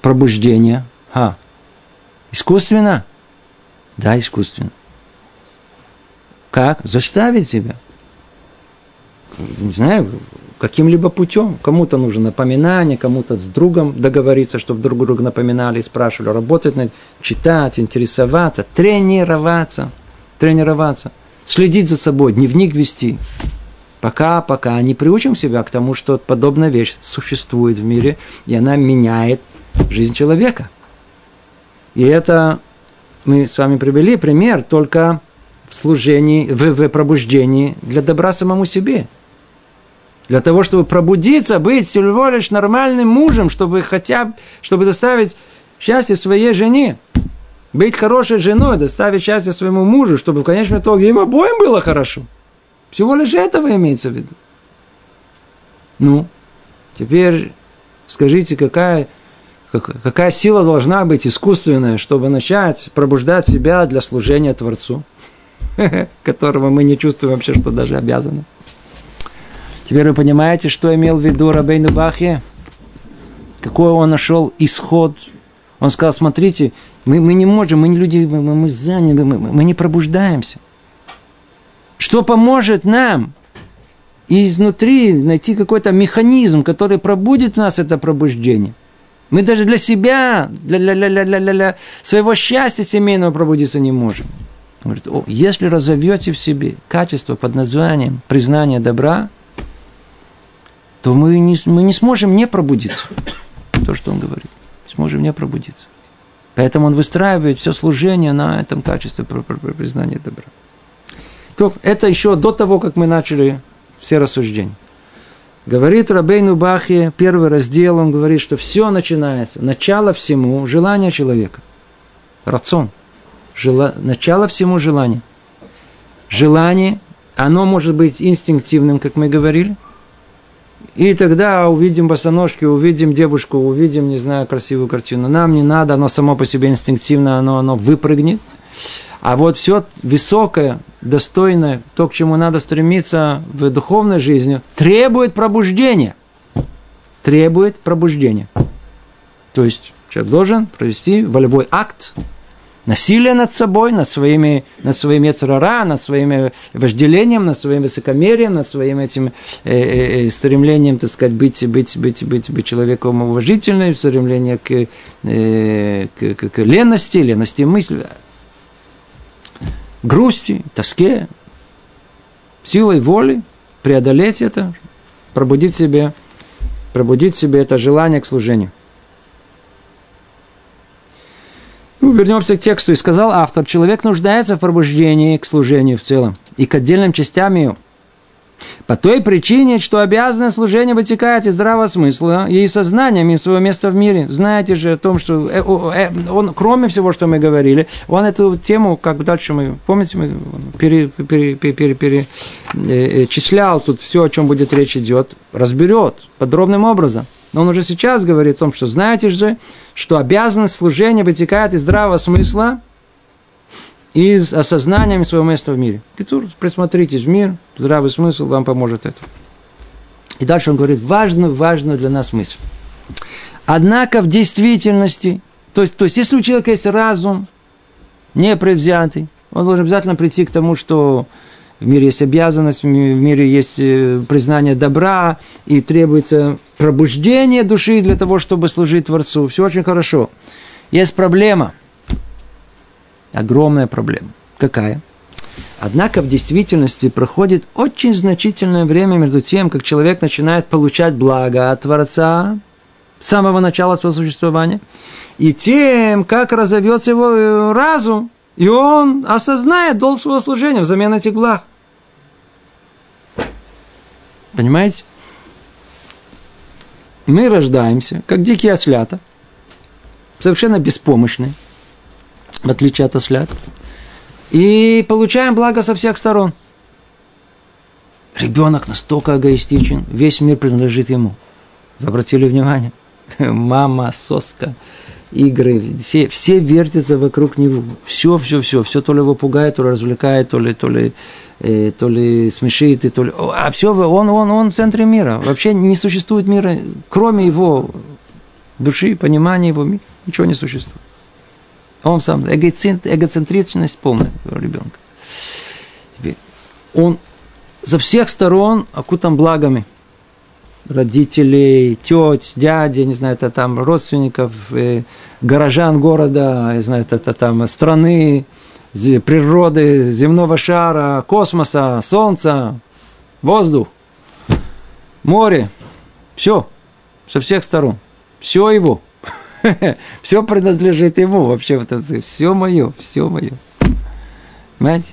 Пробуждение. А. Искусственно? Да, искусственно. Как? Заставить себя не знаю, каким-либо путем. Кому-то нужно напоминание, кому-то с другом договориться, чтобы друг друга напоминали и спрашивали, работать над, читать, интересоваться, тренироваться, тренироваться, следить за собой, дневник вести. Пока, пока не приучим себя к тому, что подобная вещь существует в мире, и она меняет жизнь человека. И это мы с вами привели пример только в служении, в, в пробуждении для добра самому себе – для того, чтобы пробудиться, быть всего лишь нормальным мужем, чтобы хотя чтобы доставить счастье своей жене. Быть хорошей женой, доставить счастье своему мужу, чтобы в конечном итоге им обоим было хорошо. Всего лишь этого имеется в виду. Ну, теперь скажите, какая, какая сила должна быть искусственная, чтобы начать пробуждать себя для служения Творцу, которого мы не чувствуем вообще, что даже обязаны. Теперь вы понимаете, что имел в виду Рабейну Бахе? Какой он нашел исход? Он сказал, смотрите, мы, мы не можем, мы не люди, мы, мы заняты, мы, мы не пробуждаемся. Что поможет нам изнутри найти какой-то механизм, который пробудит в нас это пробуждение? Мы даже для себя, для, для, для, для, для, для своего счастья семейного пробудиться не можем. Он говорит, о, если разовьете в себе качество под названием признание добра – то мы не, мы не сможем не пробудиться. То, что он говорит. Сможем не пробудиться. Поэтому он выстраивает все служение на этом качестве признания добра. То, это еще до того, как мы начали все рассуждения. Говорит Рабейну Бахе, первый раздел, он говорит, что все начинается, начало всему, желание человека. Рацион. Жела, начало всему желание. Желание, оно может быть инстинктивным, как мы говорили – И тогда увидим босоножки, увидим девушку, увидим, не знаю, красивую картину. Нам не надо, оно само по себе инстинктивно, оно, оно выпрыгнет. А вот все высокое, достойное, то, к чему надо стремиться в духовной жизни, требует пробуждения. Требует пробуждения. То есть человек должен провести волевой акт, насилие над собой, над своими, над своими яцерара, над своим вожделением, над своим высокомерием, над своим этим э, э, э, стремлением, так сказать, быть, быть, быть, быть, быть человеком уважительным, стремление к, э, к, к, к лености, лености мысли, грусти, тоске, силой воли преодолеть это, пробудить себе, пробудить себе это желание к служению. Ну, вернемся к тексту. И сказал автор, человек нуждается в пробуждении к служению в целом и к отдельным частям ее. По той причине, что обязанное служение вытекает из здравого смысла и из сознания своего места в мире. Знаете же о том, что э, э, он, кроме всего, что мы говорили, он эту тему, как дальше мы, помните, мы перечислял пере, пере, пере, э, тут все, о чем будет речь идет, разберет подробным образом. Но он уже сейчас говорит о том, что знаете же, что обязанность служения вытекает из здравого смысла из осознания своего места в мире. Китур, присмотритесь в мир, здравый смысл вам поможет это. И дальше он говорит, важную, важную для нас мысль. Однако в действительности, то есть, то есть если у человека есть разум, не превзятый, он должен обязательно прийти к тому, что в мире есть обязанность, в мире есть э, признание добра, и требуется пробуждение души для того, чтобы служить Творцу. Все очень хорошо. Есть проблема. Огромная проблема. Какая? Однако в действительности проходит очень значительное время между тем, как человек начинает получать благо от Творца с самого начала своего существования, и тем, как разовьется его э, разум, и он осознает долг своего служения взамен этих благ. Понимаете? Мы рождаемся, как дикие ослята, совершенно беспомощные, в отличие от ослят, и получаем благо со всех сторон. Ребенок настолько эгоистичен, весь мир принадлежит ему. Вы обратили внимание? Мама, соска, игры, все, все вертятся вокруг него. Все, все, все, все то ли его пугает, то ли развлекает, то ли, то ли э, то ли смешит, и то ли... А все, он, он, он в центре мира. Вообще не существует мира, кроме его души, понимания его, ничего не существует. Он сам, эгоцентричность полная у ребенка. Теперь, он за всех сторон окутан благами. Родителей, теть, дяди, не знаю, это там родственников, э, горожан города, не знаю, это, там страны, природы, земного шара, космоса, солнца, воздух, море, все, со всех сторон, все его, все принадлежит ему. Вообще, вот это, все мое, все мое, понимаете?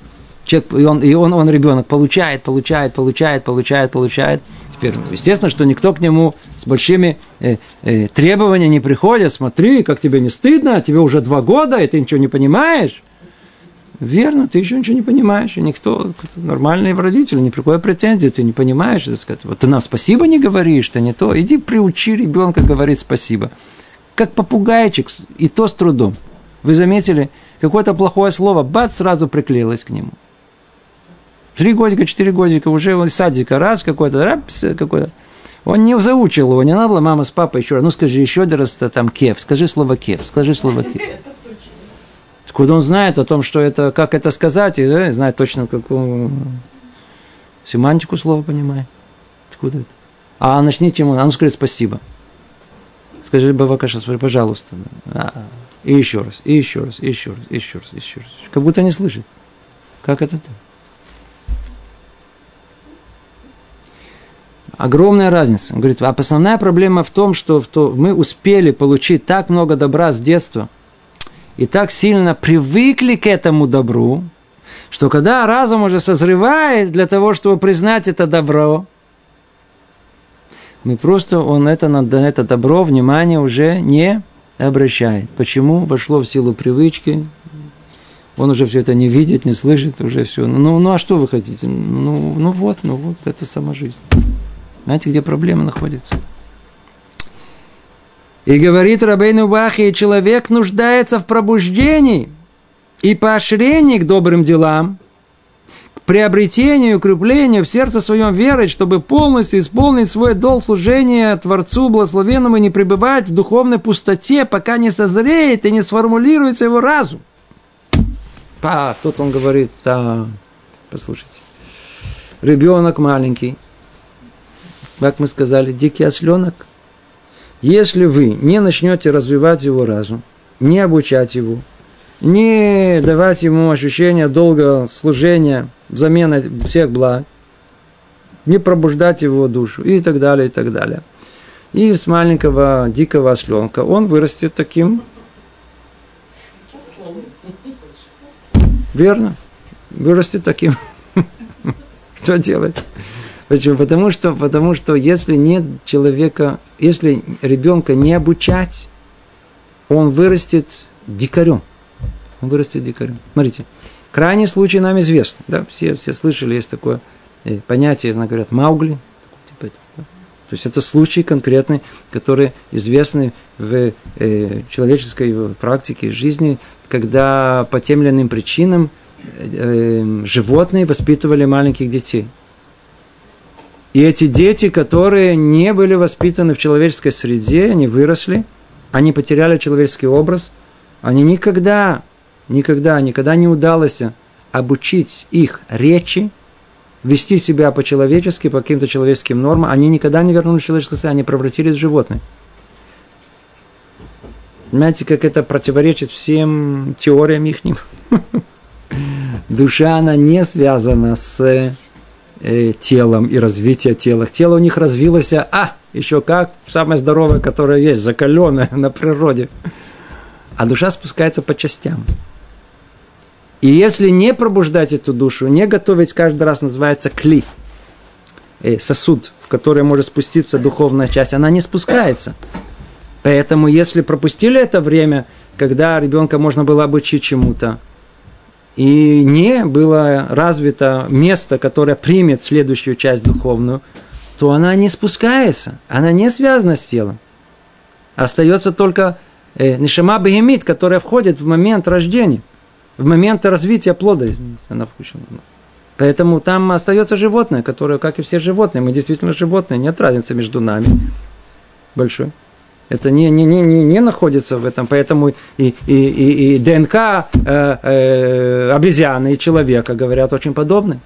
Человек, и он, и он, он ребенок получает, получает, получает, получает, получает. Теперь, естественно, что никто к нему с большими э, э, требованиями не приходит. Смотри, как тебе не стыдно, тебе уже два года, и ты ничего не понимаешь. Верно, ты еще ничего не понимаешь, и никто, нормальные родители, ни при какой претензии, ты не понимаешь, так сказать, вот ты нам спасибо не говоришь, ты не то, иди приучи ребенка говорить спасибо. Как попугайчик, и то с трудом. Вы заметили, какое-то плохое слово, бац, сразу приклеилось к нему. Три годика, четыре годика, уже он из садика, раз какой-то, рапс, какой-то. Он не заучил его, не надо было мама с папой еще раз, ну скажи еще раз там кев, скажи слово кев, скажи слово кев. Откуда он знает о том, что это, как это сказать, и да, знает точно, какую семантику слова понимает. Откуда это? А начните ему, а он скажет спасибо. Скажи, Бавакаша, пожалуйста. А, и еще раз, и еще раз, и еще раз, и еще раз, и еще раз. Как будто не слышит. Как это так? Огромная разница. Он говорит, а основная проблема в том, что мы успели получить так много добра с детства – и так сильно привыкли к этому добру, что когда разум уже созревает для того, чтобы признать это добро, мы просто, он это, на это добро внимание уже не обращает. Почему? Вошло в силу привычки, он уже все это не видит, не слышит, уже все. Ну, ну а что вы хотите? Ну, ну вот, ну вот, это сама жизнь. Знаете, где проблема находится? И говорит Рабейну Бахи, человек нуждается в пробуждении и поощрении к добрым делам, к приобретению и укреплению в сердце своем веры, чтобы полностью исполнить свой долг служения Творцу Благословенному и не пребывать в духовной пустоте, пока не созреет и не сформулируется его разум. А, тут он говорит, да, послушайте, ребенок маленький, как мы сказали, дикий осленок, если вы не начнете развивать его разум, не обучать его, не давать ему ощущение долгого служения взамен всех благ, не пробуждать его душу и так далее, и так далее. И из маленького дикого осленка он вырастет таким. Верно. Вырастет таким. Что делать? Почему? Потому что, потому что если нет человека, если ребенка не обучать, он вырастет дикарем. Он вырастет дикарем. Смотрите, крайний случай нам известен. Да? Все, все слышали, есть такое э, понятие, говорят, Маугли. Типа да? То есть это случай конкретный, который известны в э, человеческой практике жизни, когда по тем или иным причинам э, э животные воспитывали маленьких детей – и эти дети, которые не были воспитаны в человеческой среде, они выросли, они потеряли человеческий образ, они никогда, никогда, никогда не удалось обучить их речи, вести себя по-человечески, по каким-то человеческим нормам, они никогда не вернулись в человеческое состояние, они превратились в животных. Понимаете, как это противоречит всем теориям их? Душа, она не связана с э, телом и развитие тела. Тело у них развилось, а, еще как, самое здоровое, которое есть, закаленное на природе. А душа спускается по частям. И если не пробуждать эту душу, не готовить каждый раз, называется кли, э, сосуд, в который может спуститься духовная часть, она не спускается. Поэтому, если пропустили это время, когда ребенка можно было обучить чему-то, и не было развито место, которое примет следующую часть духовную, то она не спускается, она не связана с телом. Остается только э, Нишама Бегемит, которая входит в момент рождения, в момент развития плода. Она включена. Поэтому там остается животное, которое, как и все животные, мы действительно животные, нет разницы между нами большой. Это не, не, не, не, не находится в этом, поэтому и, и, и, и ДНК э, э, обезьяны и человека говорят очень подобны.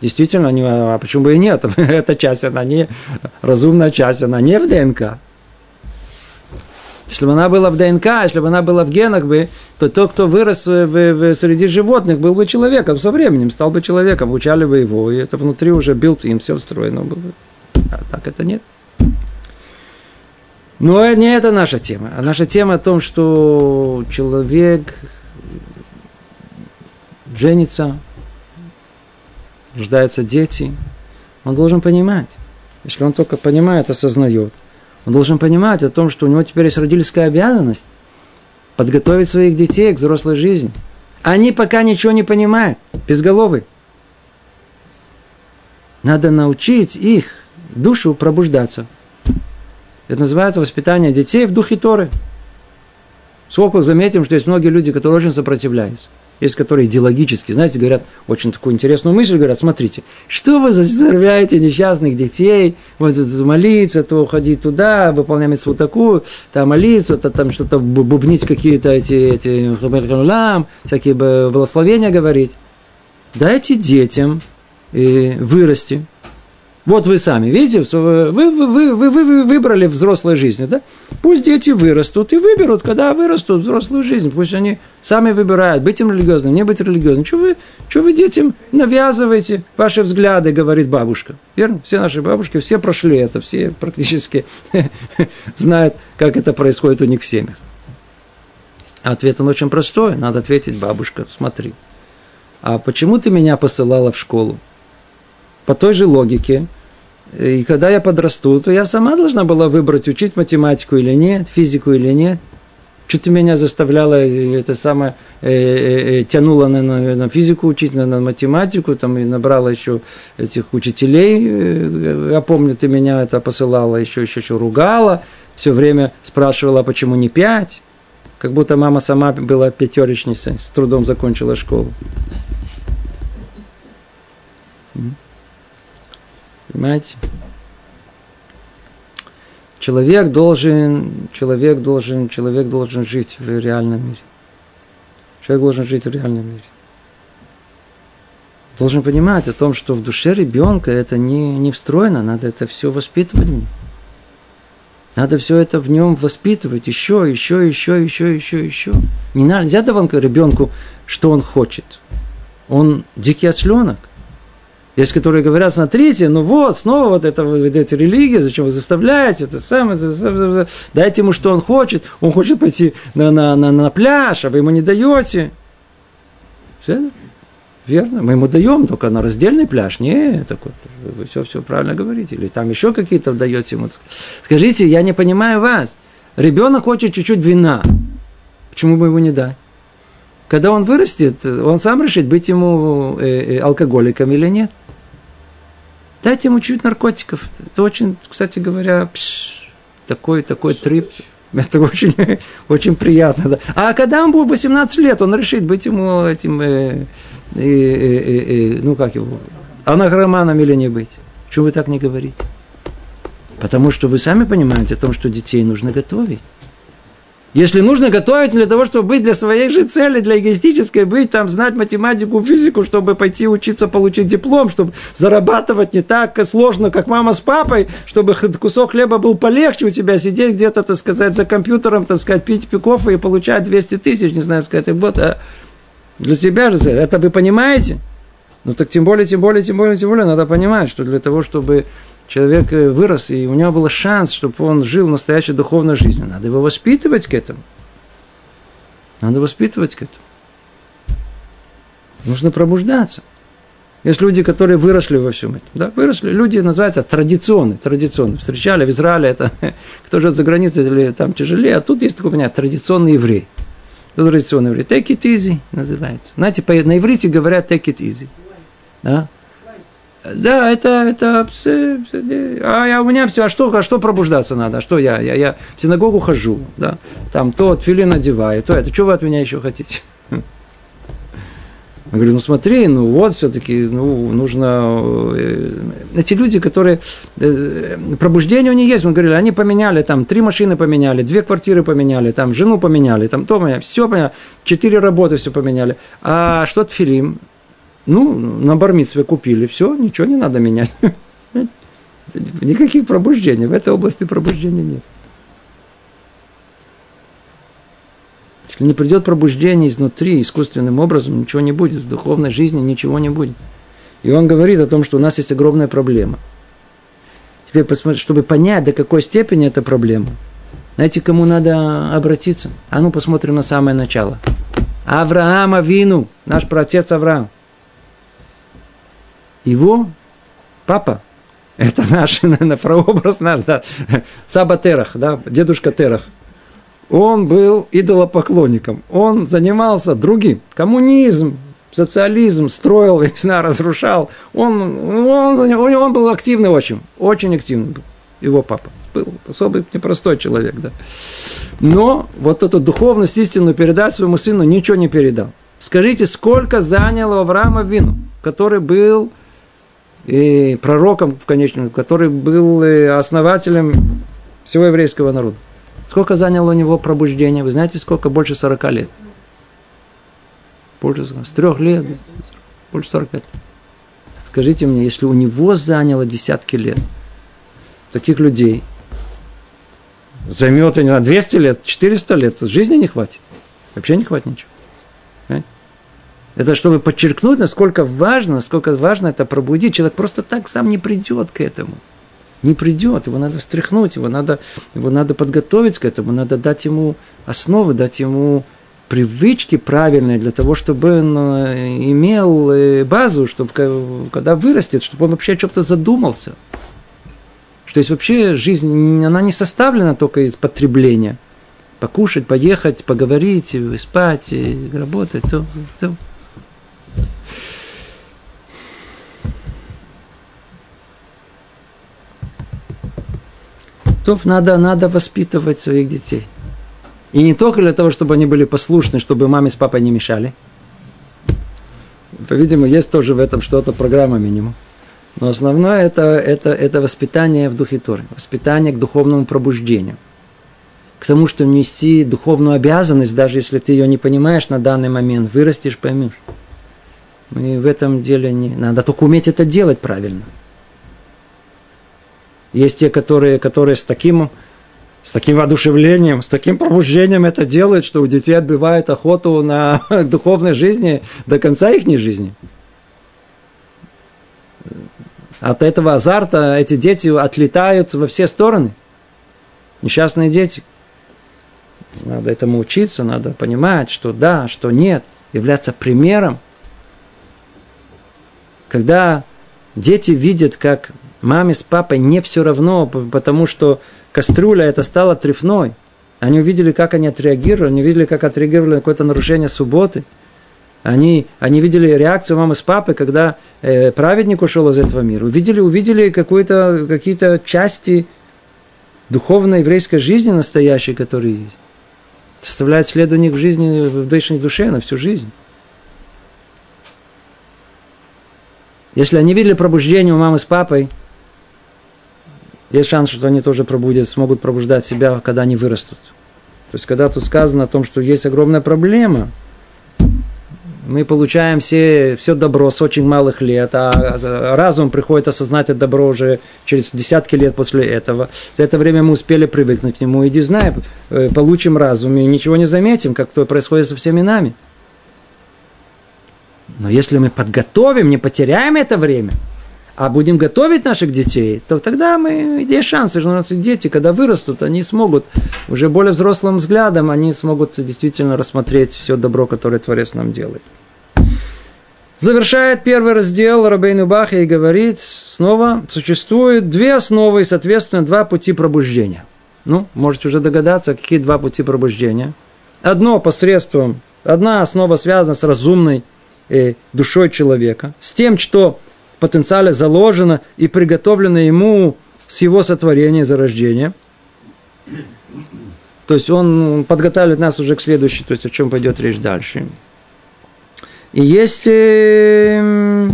Действительно, они, а почему бы и нет? Эта часть, она не, разумная часть, она не в ДНК. Если бы она была в ДНК, если бы она была в генах, бы, то тот, кто вырос в, в, среди животных, был бы человеком со временем, стал бы человеком, учали бы его, и это внутри уже built им все встроено было. А так это нет. Но не это наша тема. А наша тема о том, что человек женится, рождаются дети, он должен понимать. Если он только понимает, осознает, он должен понимать о том, что у него теперь есть родительская обязанность подготовить своих детей к взрослой жизни. Они пока ничего не понимают, безголовы. Надо научить их душу пробуждаться – это называется воспитание детей в духе Торы. Сколько заметим, что есть многие люди, которые очень сопротивляются. Есть, которые идеологически, знаете, говорят очень такую интересную мысль, говорят, смотрите, что вы заставляете несчастных детей, вот молиться, то уходить туда, выполнять вот такую, там молиться, то там что-то бубнить какие-то эти, эти, всякие благословения говорить. Дайте детям э, вырасти, вот вы сами, видите, вы, вы, вы, вы, вы выбрали взрослой жизни, да? Пусть дети вырастут и выберут, когда вырастут взрослую жизнь. Пусть они сами выбирают, быть им религиозным, не быть религиозным. Что вы, что вы детям навязываете ваши взгляды, говорит бабушка. Верно? Все наши бабушки, все прошли это, все практически знают, как это происходит у них в семьях. Ответ он очень простой. Надо ответить, бабушка, смотри. А почему ты меня посылала в школу? По той же логике, и когда я подрасту, то я сама должна была выбрать, учить математику или нет, физику или нет. Что ты меня заставляла, это самое, э, э, э, тянула на, на, на физику учить, на, на математику, там и набрала еще этих учителей. Э, я помню, ты меня это посылала, еще, еще, еще ругала, все время спрашивала, «А почему не пять. Как будто мама сама была пятерочницей, с трудом закончила школу. Понимаете? Человек должен, человек должен, человек должен жить в реальном мире. Человек должен жить в реальном мире. Должен понимать о том, что в душе ребенка это не, не встроено, надо это все воспитывать. Надо все это в нем воспитывать еще, еще, еще, еще, еще, еще. Не надо, нельзя давать ребенку, что он хочет. Он дикий осленок. Есть, которые говорят, смотрите, ну вот, снова вот это вы ведете религию, зачем вы заставляете, это самое, это самое, дайте ему, что он хочет, он хочет пойти на, на, на, на пляж, а вы ему не даете. Все Верно, мы ему даем, только на раздельный пляж. Не, такой, вы все, все правильно говорите. Или там еще какие-то даете ему. Скажите, я не понимаю вас. Ребенок хочет чуть-чуть вина. Почему бы его не дать? Когда он вырастет, он сам решит, быть ему э, э, алкоголиком или нет. Дайте ему чуть наркотиков. Это очень, кстати говоря, пш, такой, такой трип. Это очень, очень приятно. Да. А когда он будет 18 лет, он решит быть ему этим, э, э, э, э, ну как его, анагроманом или не быть. Почему вы так не говорите? Потому что вы сами понимаете о том, что детей нужно готовить. Если нужно готовить для того, чтобы быть для своей же цели, для эгоистической, быть там, знать математику, физику, чтобы пойти учиться, получить диплом, чтобы зарабатывать не так сложно, как мама с папой, чтобы кусок хлеба был полегче у тебя, сидеть где-то, так сказать, за компьютером, так сказать, пить кофе и получать 200 тысяч, не знаю, сказать, вот, а для тебя же это вы понимаете? Ну так тем более, тем более, тем более, тем более надо понимать, что для того, чтобы человек э, вырос, и у него был шанс, чтобы он жил настоящей духовной жизнью. Надо его воспитывать к этому. Надо воспитывать к этому. Нужно пробуждаться. Есть люди, которые выросли во всем этом. Да, выросли. Люди называются традиционные. Традиционные. Встречали в Израиле, это кто живет за границей, или там тяжелее. А тут есть такой понятие, традиционный еврей. Традиционный еврей. Take it easy называется. Знаете, на иврите говорят take it easy. Да? Да, это, это, а я, у меня все, а что, а что пробуждаться надо, а что я, я, я в синагогу хожу, да, там то филин надеваю, то это, что вы от меня еще хотите? Я говорю, ну смотри, ну вот все-таки, ну нужно, э, эти люди, которые, э, пробуждение у них есть, мы говорили, они поменяли там, три машины поменяли, две квартиры поменяли, там жену поменяли, там то все поменяли, четыре работы все поменяли, а что филим? Ну, на бармитсве купили, все, ничего не надо менять. Никаких пробуждений, в этой области пробуждения нет. Если не придет пробуждение изнутри, искусственным образом, ничего не будет. В духовной жизни ничего не будет. И он говорит о том, что у нас есть огромная проблема. Теперь, чтобы понять, до какой степени эта проблема, знаете, кому надо обратиться? А ну, посмотрим на самое начало. Авраама Вину, наш протец Авраам – его папа, это наш наверное, прообраз наш, да, Саба Терах, да, дедушка Терах, он был идолопоклонником, он занимался другим, коммунизм, социализм строил, не знаю, разрушал, он, он, он был активный очень, очень активный был, его папа был особый непростой человек, да. Но вот эту духовность истинную передать своему сыну ничего не передал. Скажите, сколько заняло Авраама вину, который был и пророком в конечном, который был э, основателем всего еврейского народа. Сколько заняло у него пробуждение? Вы знаете, сколько? Больше 40 лет. Больше 40. С трех лет, больше 45. Скажите мне, если у него заняло десятки лет, таких людей, займет, я не знаю, 200 лет, 400 лет, жизни не хватит. Вообще не хватит ничего. Это чтобы подчеркнуть, насколько важно, насколько важно это пробудить. Человек просто так сам не придет к этому. Не придет, его надо встряхнуть, его надо, его надо подготовить к этому, надо дать ему основы, дать ему привычки правильные для того, чтобы он э, имел э, базу, чтобы когда вырастет, чтобы он вообще о чем-то задумался. Что есть вообще жизнь, она не составлена только из потребления. покушать, поехать, поговорить, спать, работать, то, то. То надо, надо воспитывать своих детей. И не только для того, чтобы они были послушны, чтобы маме с папой не мешали. По-видимому, есть тоже в этом что-то, программа минимум. Но основное это, это, это воспитание в духе Торы, воспитание к духовному пробуждению. К тому, что нести духовную обязанность, даже если ты ее не понимаешь на данный момент, вырастешь, поймешь. И в этом деле не надо только уметь это делать правильно. Есть те, которые, которые с таким, с таким воодушевлением, с таким пробуждением это делают, что у детей отбивает охоту на духовной жизни до конца их жизни. От этого азарта эти дети отлетают во все стороны. Несчастные дети. Надо этому учиться, надо понимать, что да, что нет, являться примером. Когда дети видят, как маме с папой не все равно, потому что кастрюля это стала трефной. Они увидели, как они отреагировали, они увидели, как отреагировали на какое-то нарушение субботы. Они, они видели реакцию мамы с папой, когда э, праведник ушел из этого мира. Увидели, увидели какие-то части духовной еврейской жизни настоящей, которые есть. Составляет след у них в жизни, в их душе на всю жизнь. Если они видели пробуждение у мамы с папой – есть шанс, что они тоже пробудят, смогут пробуждать себя, когда они вырастут. То есть, когда тут сказано о том, что есть огромная проблема, мы получаем все, все добро с очень малых лет, а разум приходит осознать это добро уже через десятки лет после этого. За это время мы успели привыкнуть к нему, иди знай, э, получим разум и ничего не заметим, как то происходит со всеми нами. Но если мы подготовим, не потеряем это время – а будем готовить наших детей, то тогда мы, есть шансы, что наши дети, когда вырастут, они смогут уже более взрослым взглядом, они смогут действительно рассмотреть все добро, которое Творец нам делает. Завершает первый раздел Рабейну Бахи и говорит, снова, существует две основы и, соответственно, два пути пробуждения. Ну, можете уже догадаться, какие два пути пробуждения. Одно посредством, одна основа связана с разумной э, душой человека, с тем, что потенциале заложено и приготовлено ему с его сотворения, зарождения. То есть он подготавливает нас уже к следующей, то есть о чем пойдет речь дальше. И есть э,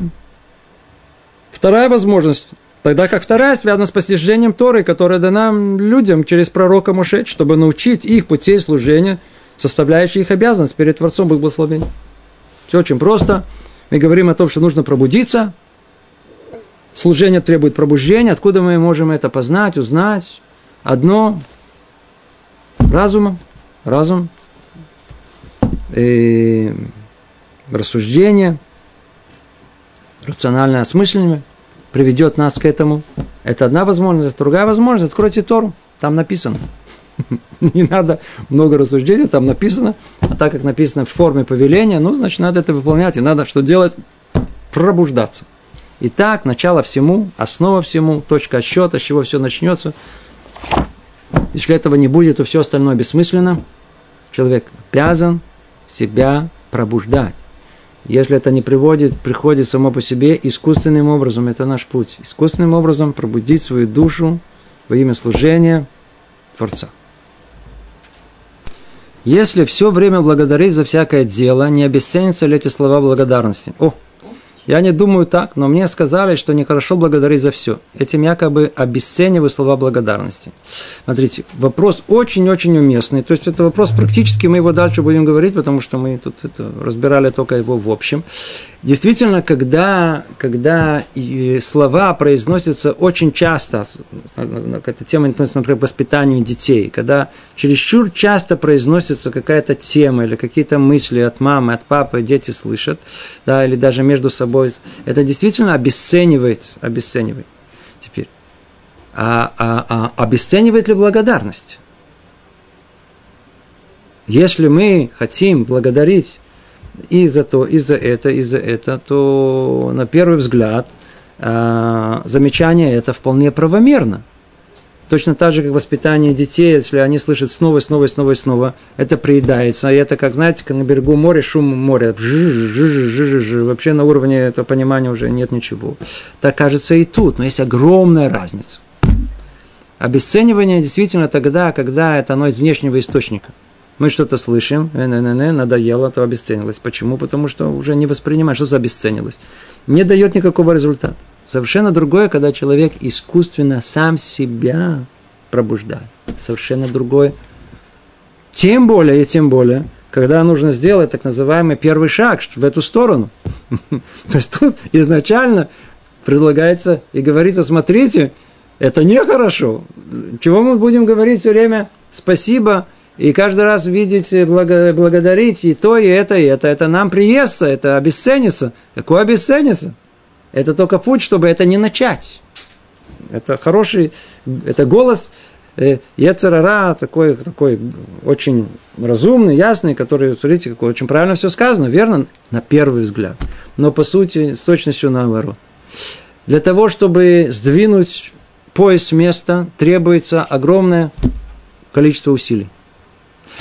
вторая возможность, тогда как вторая связана с постижением Торы, которая дана людям через пророка Моше, чтобы научить их путей служения, составляющих их обязанность перед Творцом благословения. Все очень просто. Мы говорим о том, что нужно пробудиться, служение требует пробуждения. Откуда мы можем это познать, узнать? Одно – разумом, разум, и рассуждение, рациональное осмысленное приведет нас к этому. Это одна возможность. Другая возможность – откройте Тору, там написано. Не надо много рассуждений, там написано. А так как написано в форме повеления, ну, значит, надо это выполнять. И надо что делать? Пробуждаться. Итак, начало всему, основа всему, точка отсчета, с чего все начнется. Если этого не будет, то все остальное бессмысленно. Человек обязан себя пробуждать. Если это не приводит, приходит само по себе искусственным образом, это наш путь. Искусственным образом пробудить свою душу во имя служения Творца. Если все время благодарить за всякое дело, не обесценятся ли эти слова благодарности? О, я не думаю так, но мне сказали, что нехорошо благодарить за все. Этим якобы обесцениваю слова благодарности. Смотрите, вопрос очень-очень уместный. То есть это вопрос практически, мы его дальше будем говорить, потому что мы тут это, разбирали только его в общем. Действительно, когда, когда слова произносятся очень часто, эта тема относится, например, к воспитанию детей, когда чересчур часто произносится какая-то тема или какие-то мысли от мамы, от папы, дети слышат, да, или даже между собой, это действительно обесценивает, обесценивает. Теперь, а, а, а обесценивает ли благодарность? Если мы хотим благодарить и за то, и за это, и за это, то на первый взгляд э, замечание это вполне правомерно. Точно так же, как воспитание детей, если они слышат снова, снова, снова, снова, это приедается. И это, как знаете, как на берегу моря, шум моря. Вообще на уровне этого понимания уже нет ничего. Так кажется и тут, но есть огромная разница. Обесценивание действительно тогда, когда это оно из внешнего источника. Мы что-то слышим, э, не, не, надоело, то обесценилось. Почему? Потому что уже не воспринимаешь, что за обесценилось. Не дает никакого результата. Совершенно другое, когда человек искусственно сам себя пробуждает. Совершенно другое. Тем более и тем более, когда нужно сделать так называемый первый шаг в эту сторону. То есть тут изначально предлагается и говорится, смотрите, это нехорошо. Чего мы будем говорить все время? Спасибо, и каждый раз видеть, благодарить и то, и это, и это. Это нам приестся, это обесценится. Какое обесценится? Это только путь, чтобы это не начать. Это хороший, это голос э, Ецерара, такой, такой очень разумный, ясный, который, смотрите, как очень правильно все сказано, верно, на первый взгляд. Но по сути, с точностью наоборот. Для того, чтобы сдвинуть поезд с места, требуется огромное количество усилий.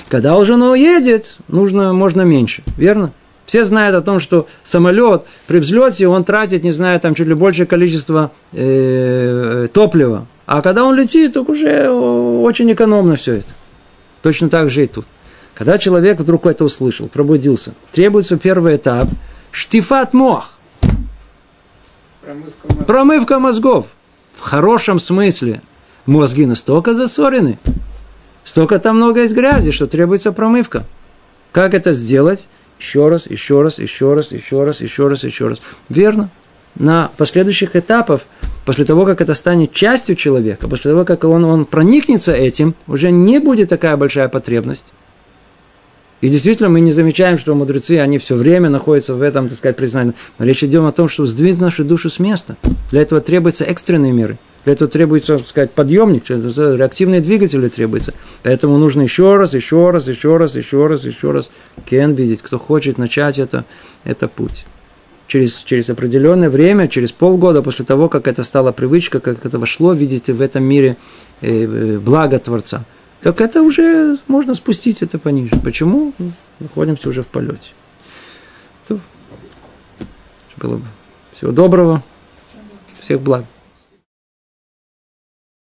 Когда уже он уедет, нужно, можно меньше, верно? Все знают о том, что самолет при взлете он тратит, не знаю, там чуть ли большее количество э, топлива. А когда он летит, то уже очень экономно все это. Точно так же и тут. Когда человек вдруг это услышал, пробудился, требуется первый этап – штифат мох. Промывка мозгов. Промывка мозгов. В хорошем смысле. Мозги настолько засорены, столько там много из грязи, что требуется промывка. Как это сделать? еще раз, еще раз, еще раз, еще раз, еще раз, еще раз. Верно. На последующих этапах, после того, как это станет частью человека, после того, как он, он проникнется этим, уже не будет такая большая потребность. И действительно, мы не замечаем, что мудрецы, они все время находятся в этом, так сказать, признании. Но речь идет о том, что сдвинуть нашу душу с места. Для этого требуются экстренные меры. Для этого требуется, так сказать, подъемник, реактивные двигатели требуются. Поэтому нужно еще раз, еще раз, еще раз, еще раз, еще раз кен видеть. Кто хочет начать это, это путь. Через, через определенное время, через полгода после того, как это стало привычка, как это вошло, видите, в этом мире э, э, благо Творца, так это уже можно спустить это пониже. Почему? Находимся уже в полете. Было бы. Всего доброго. Всех благ.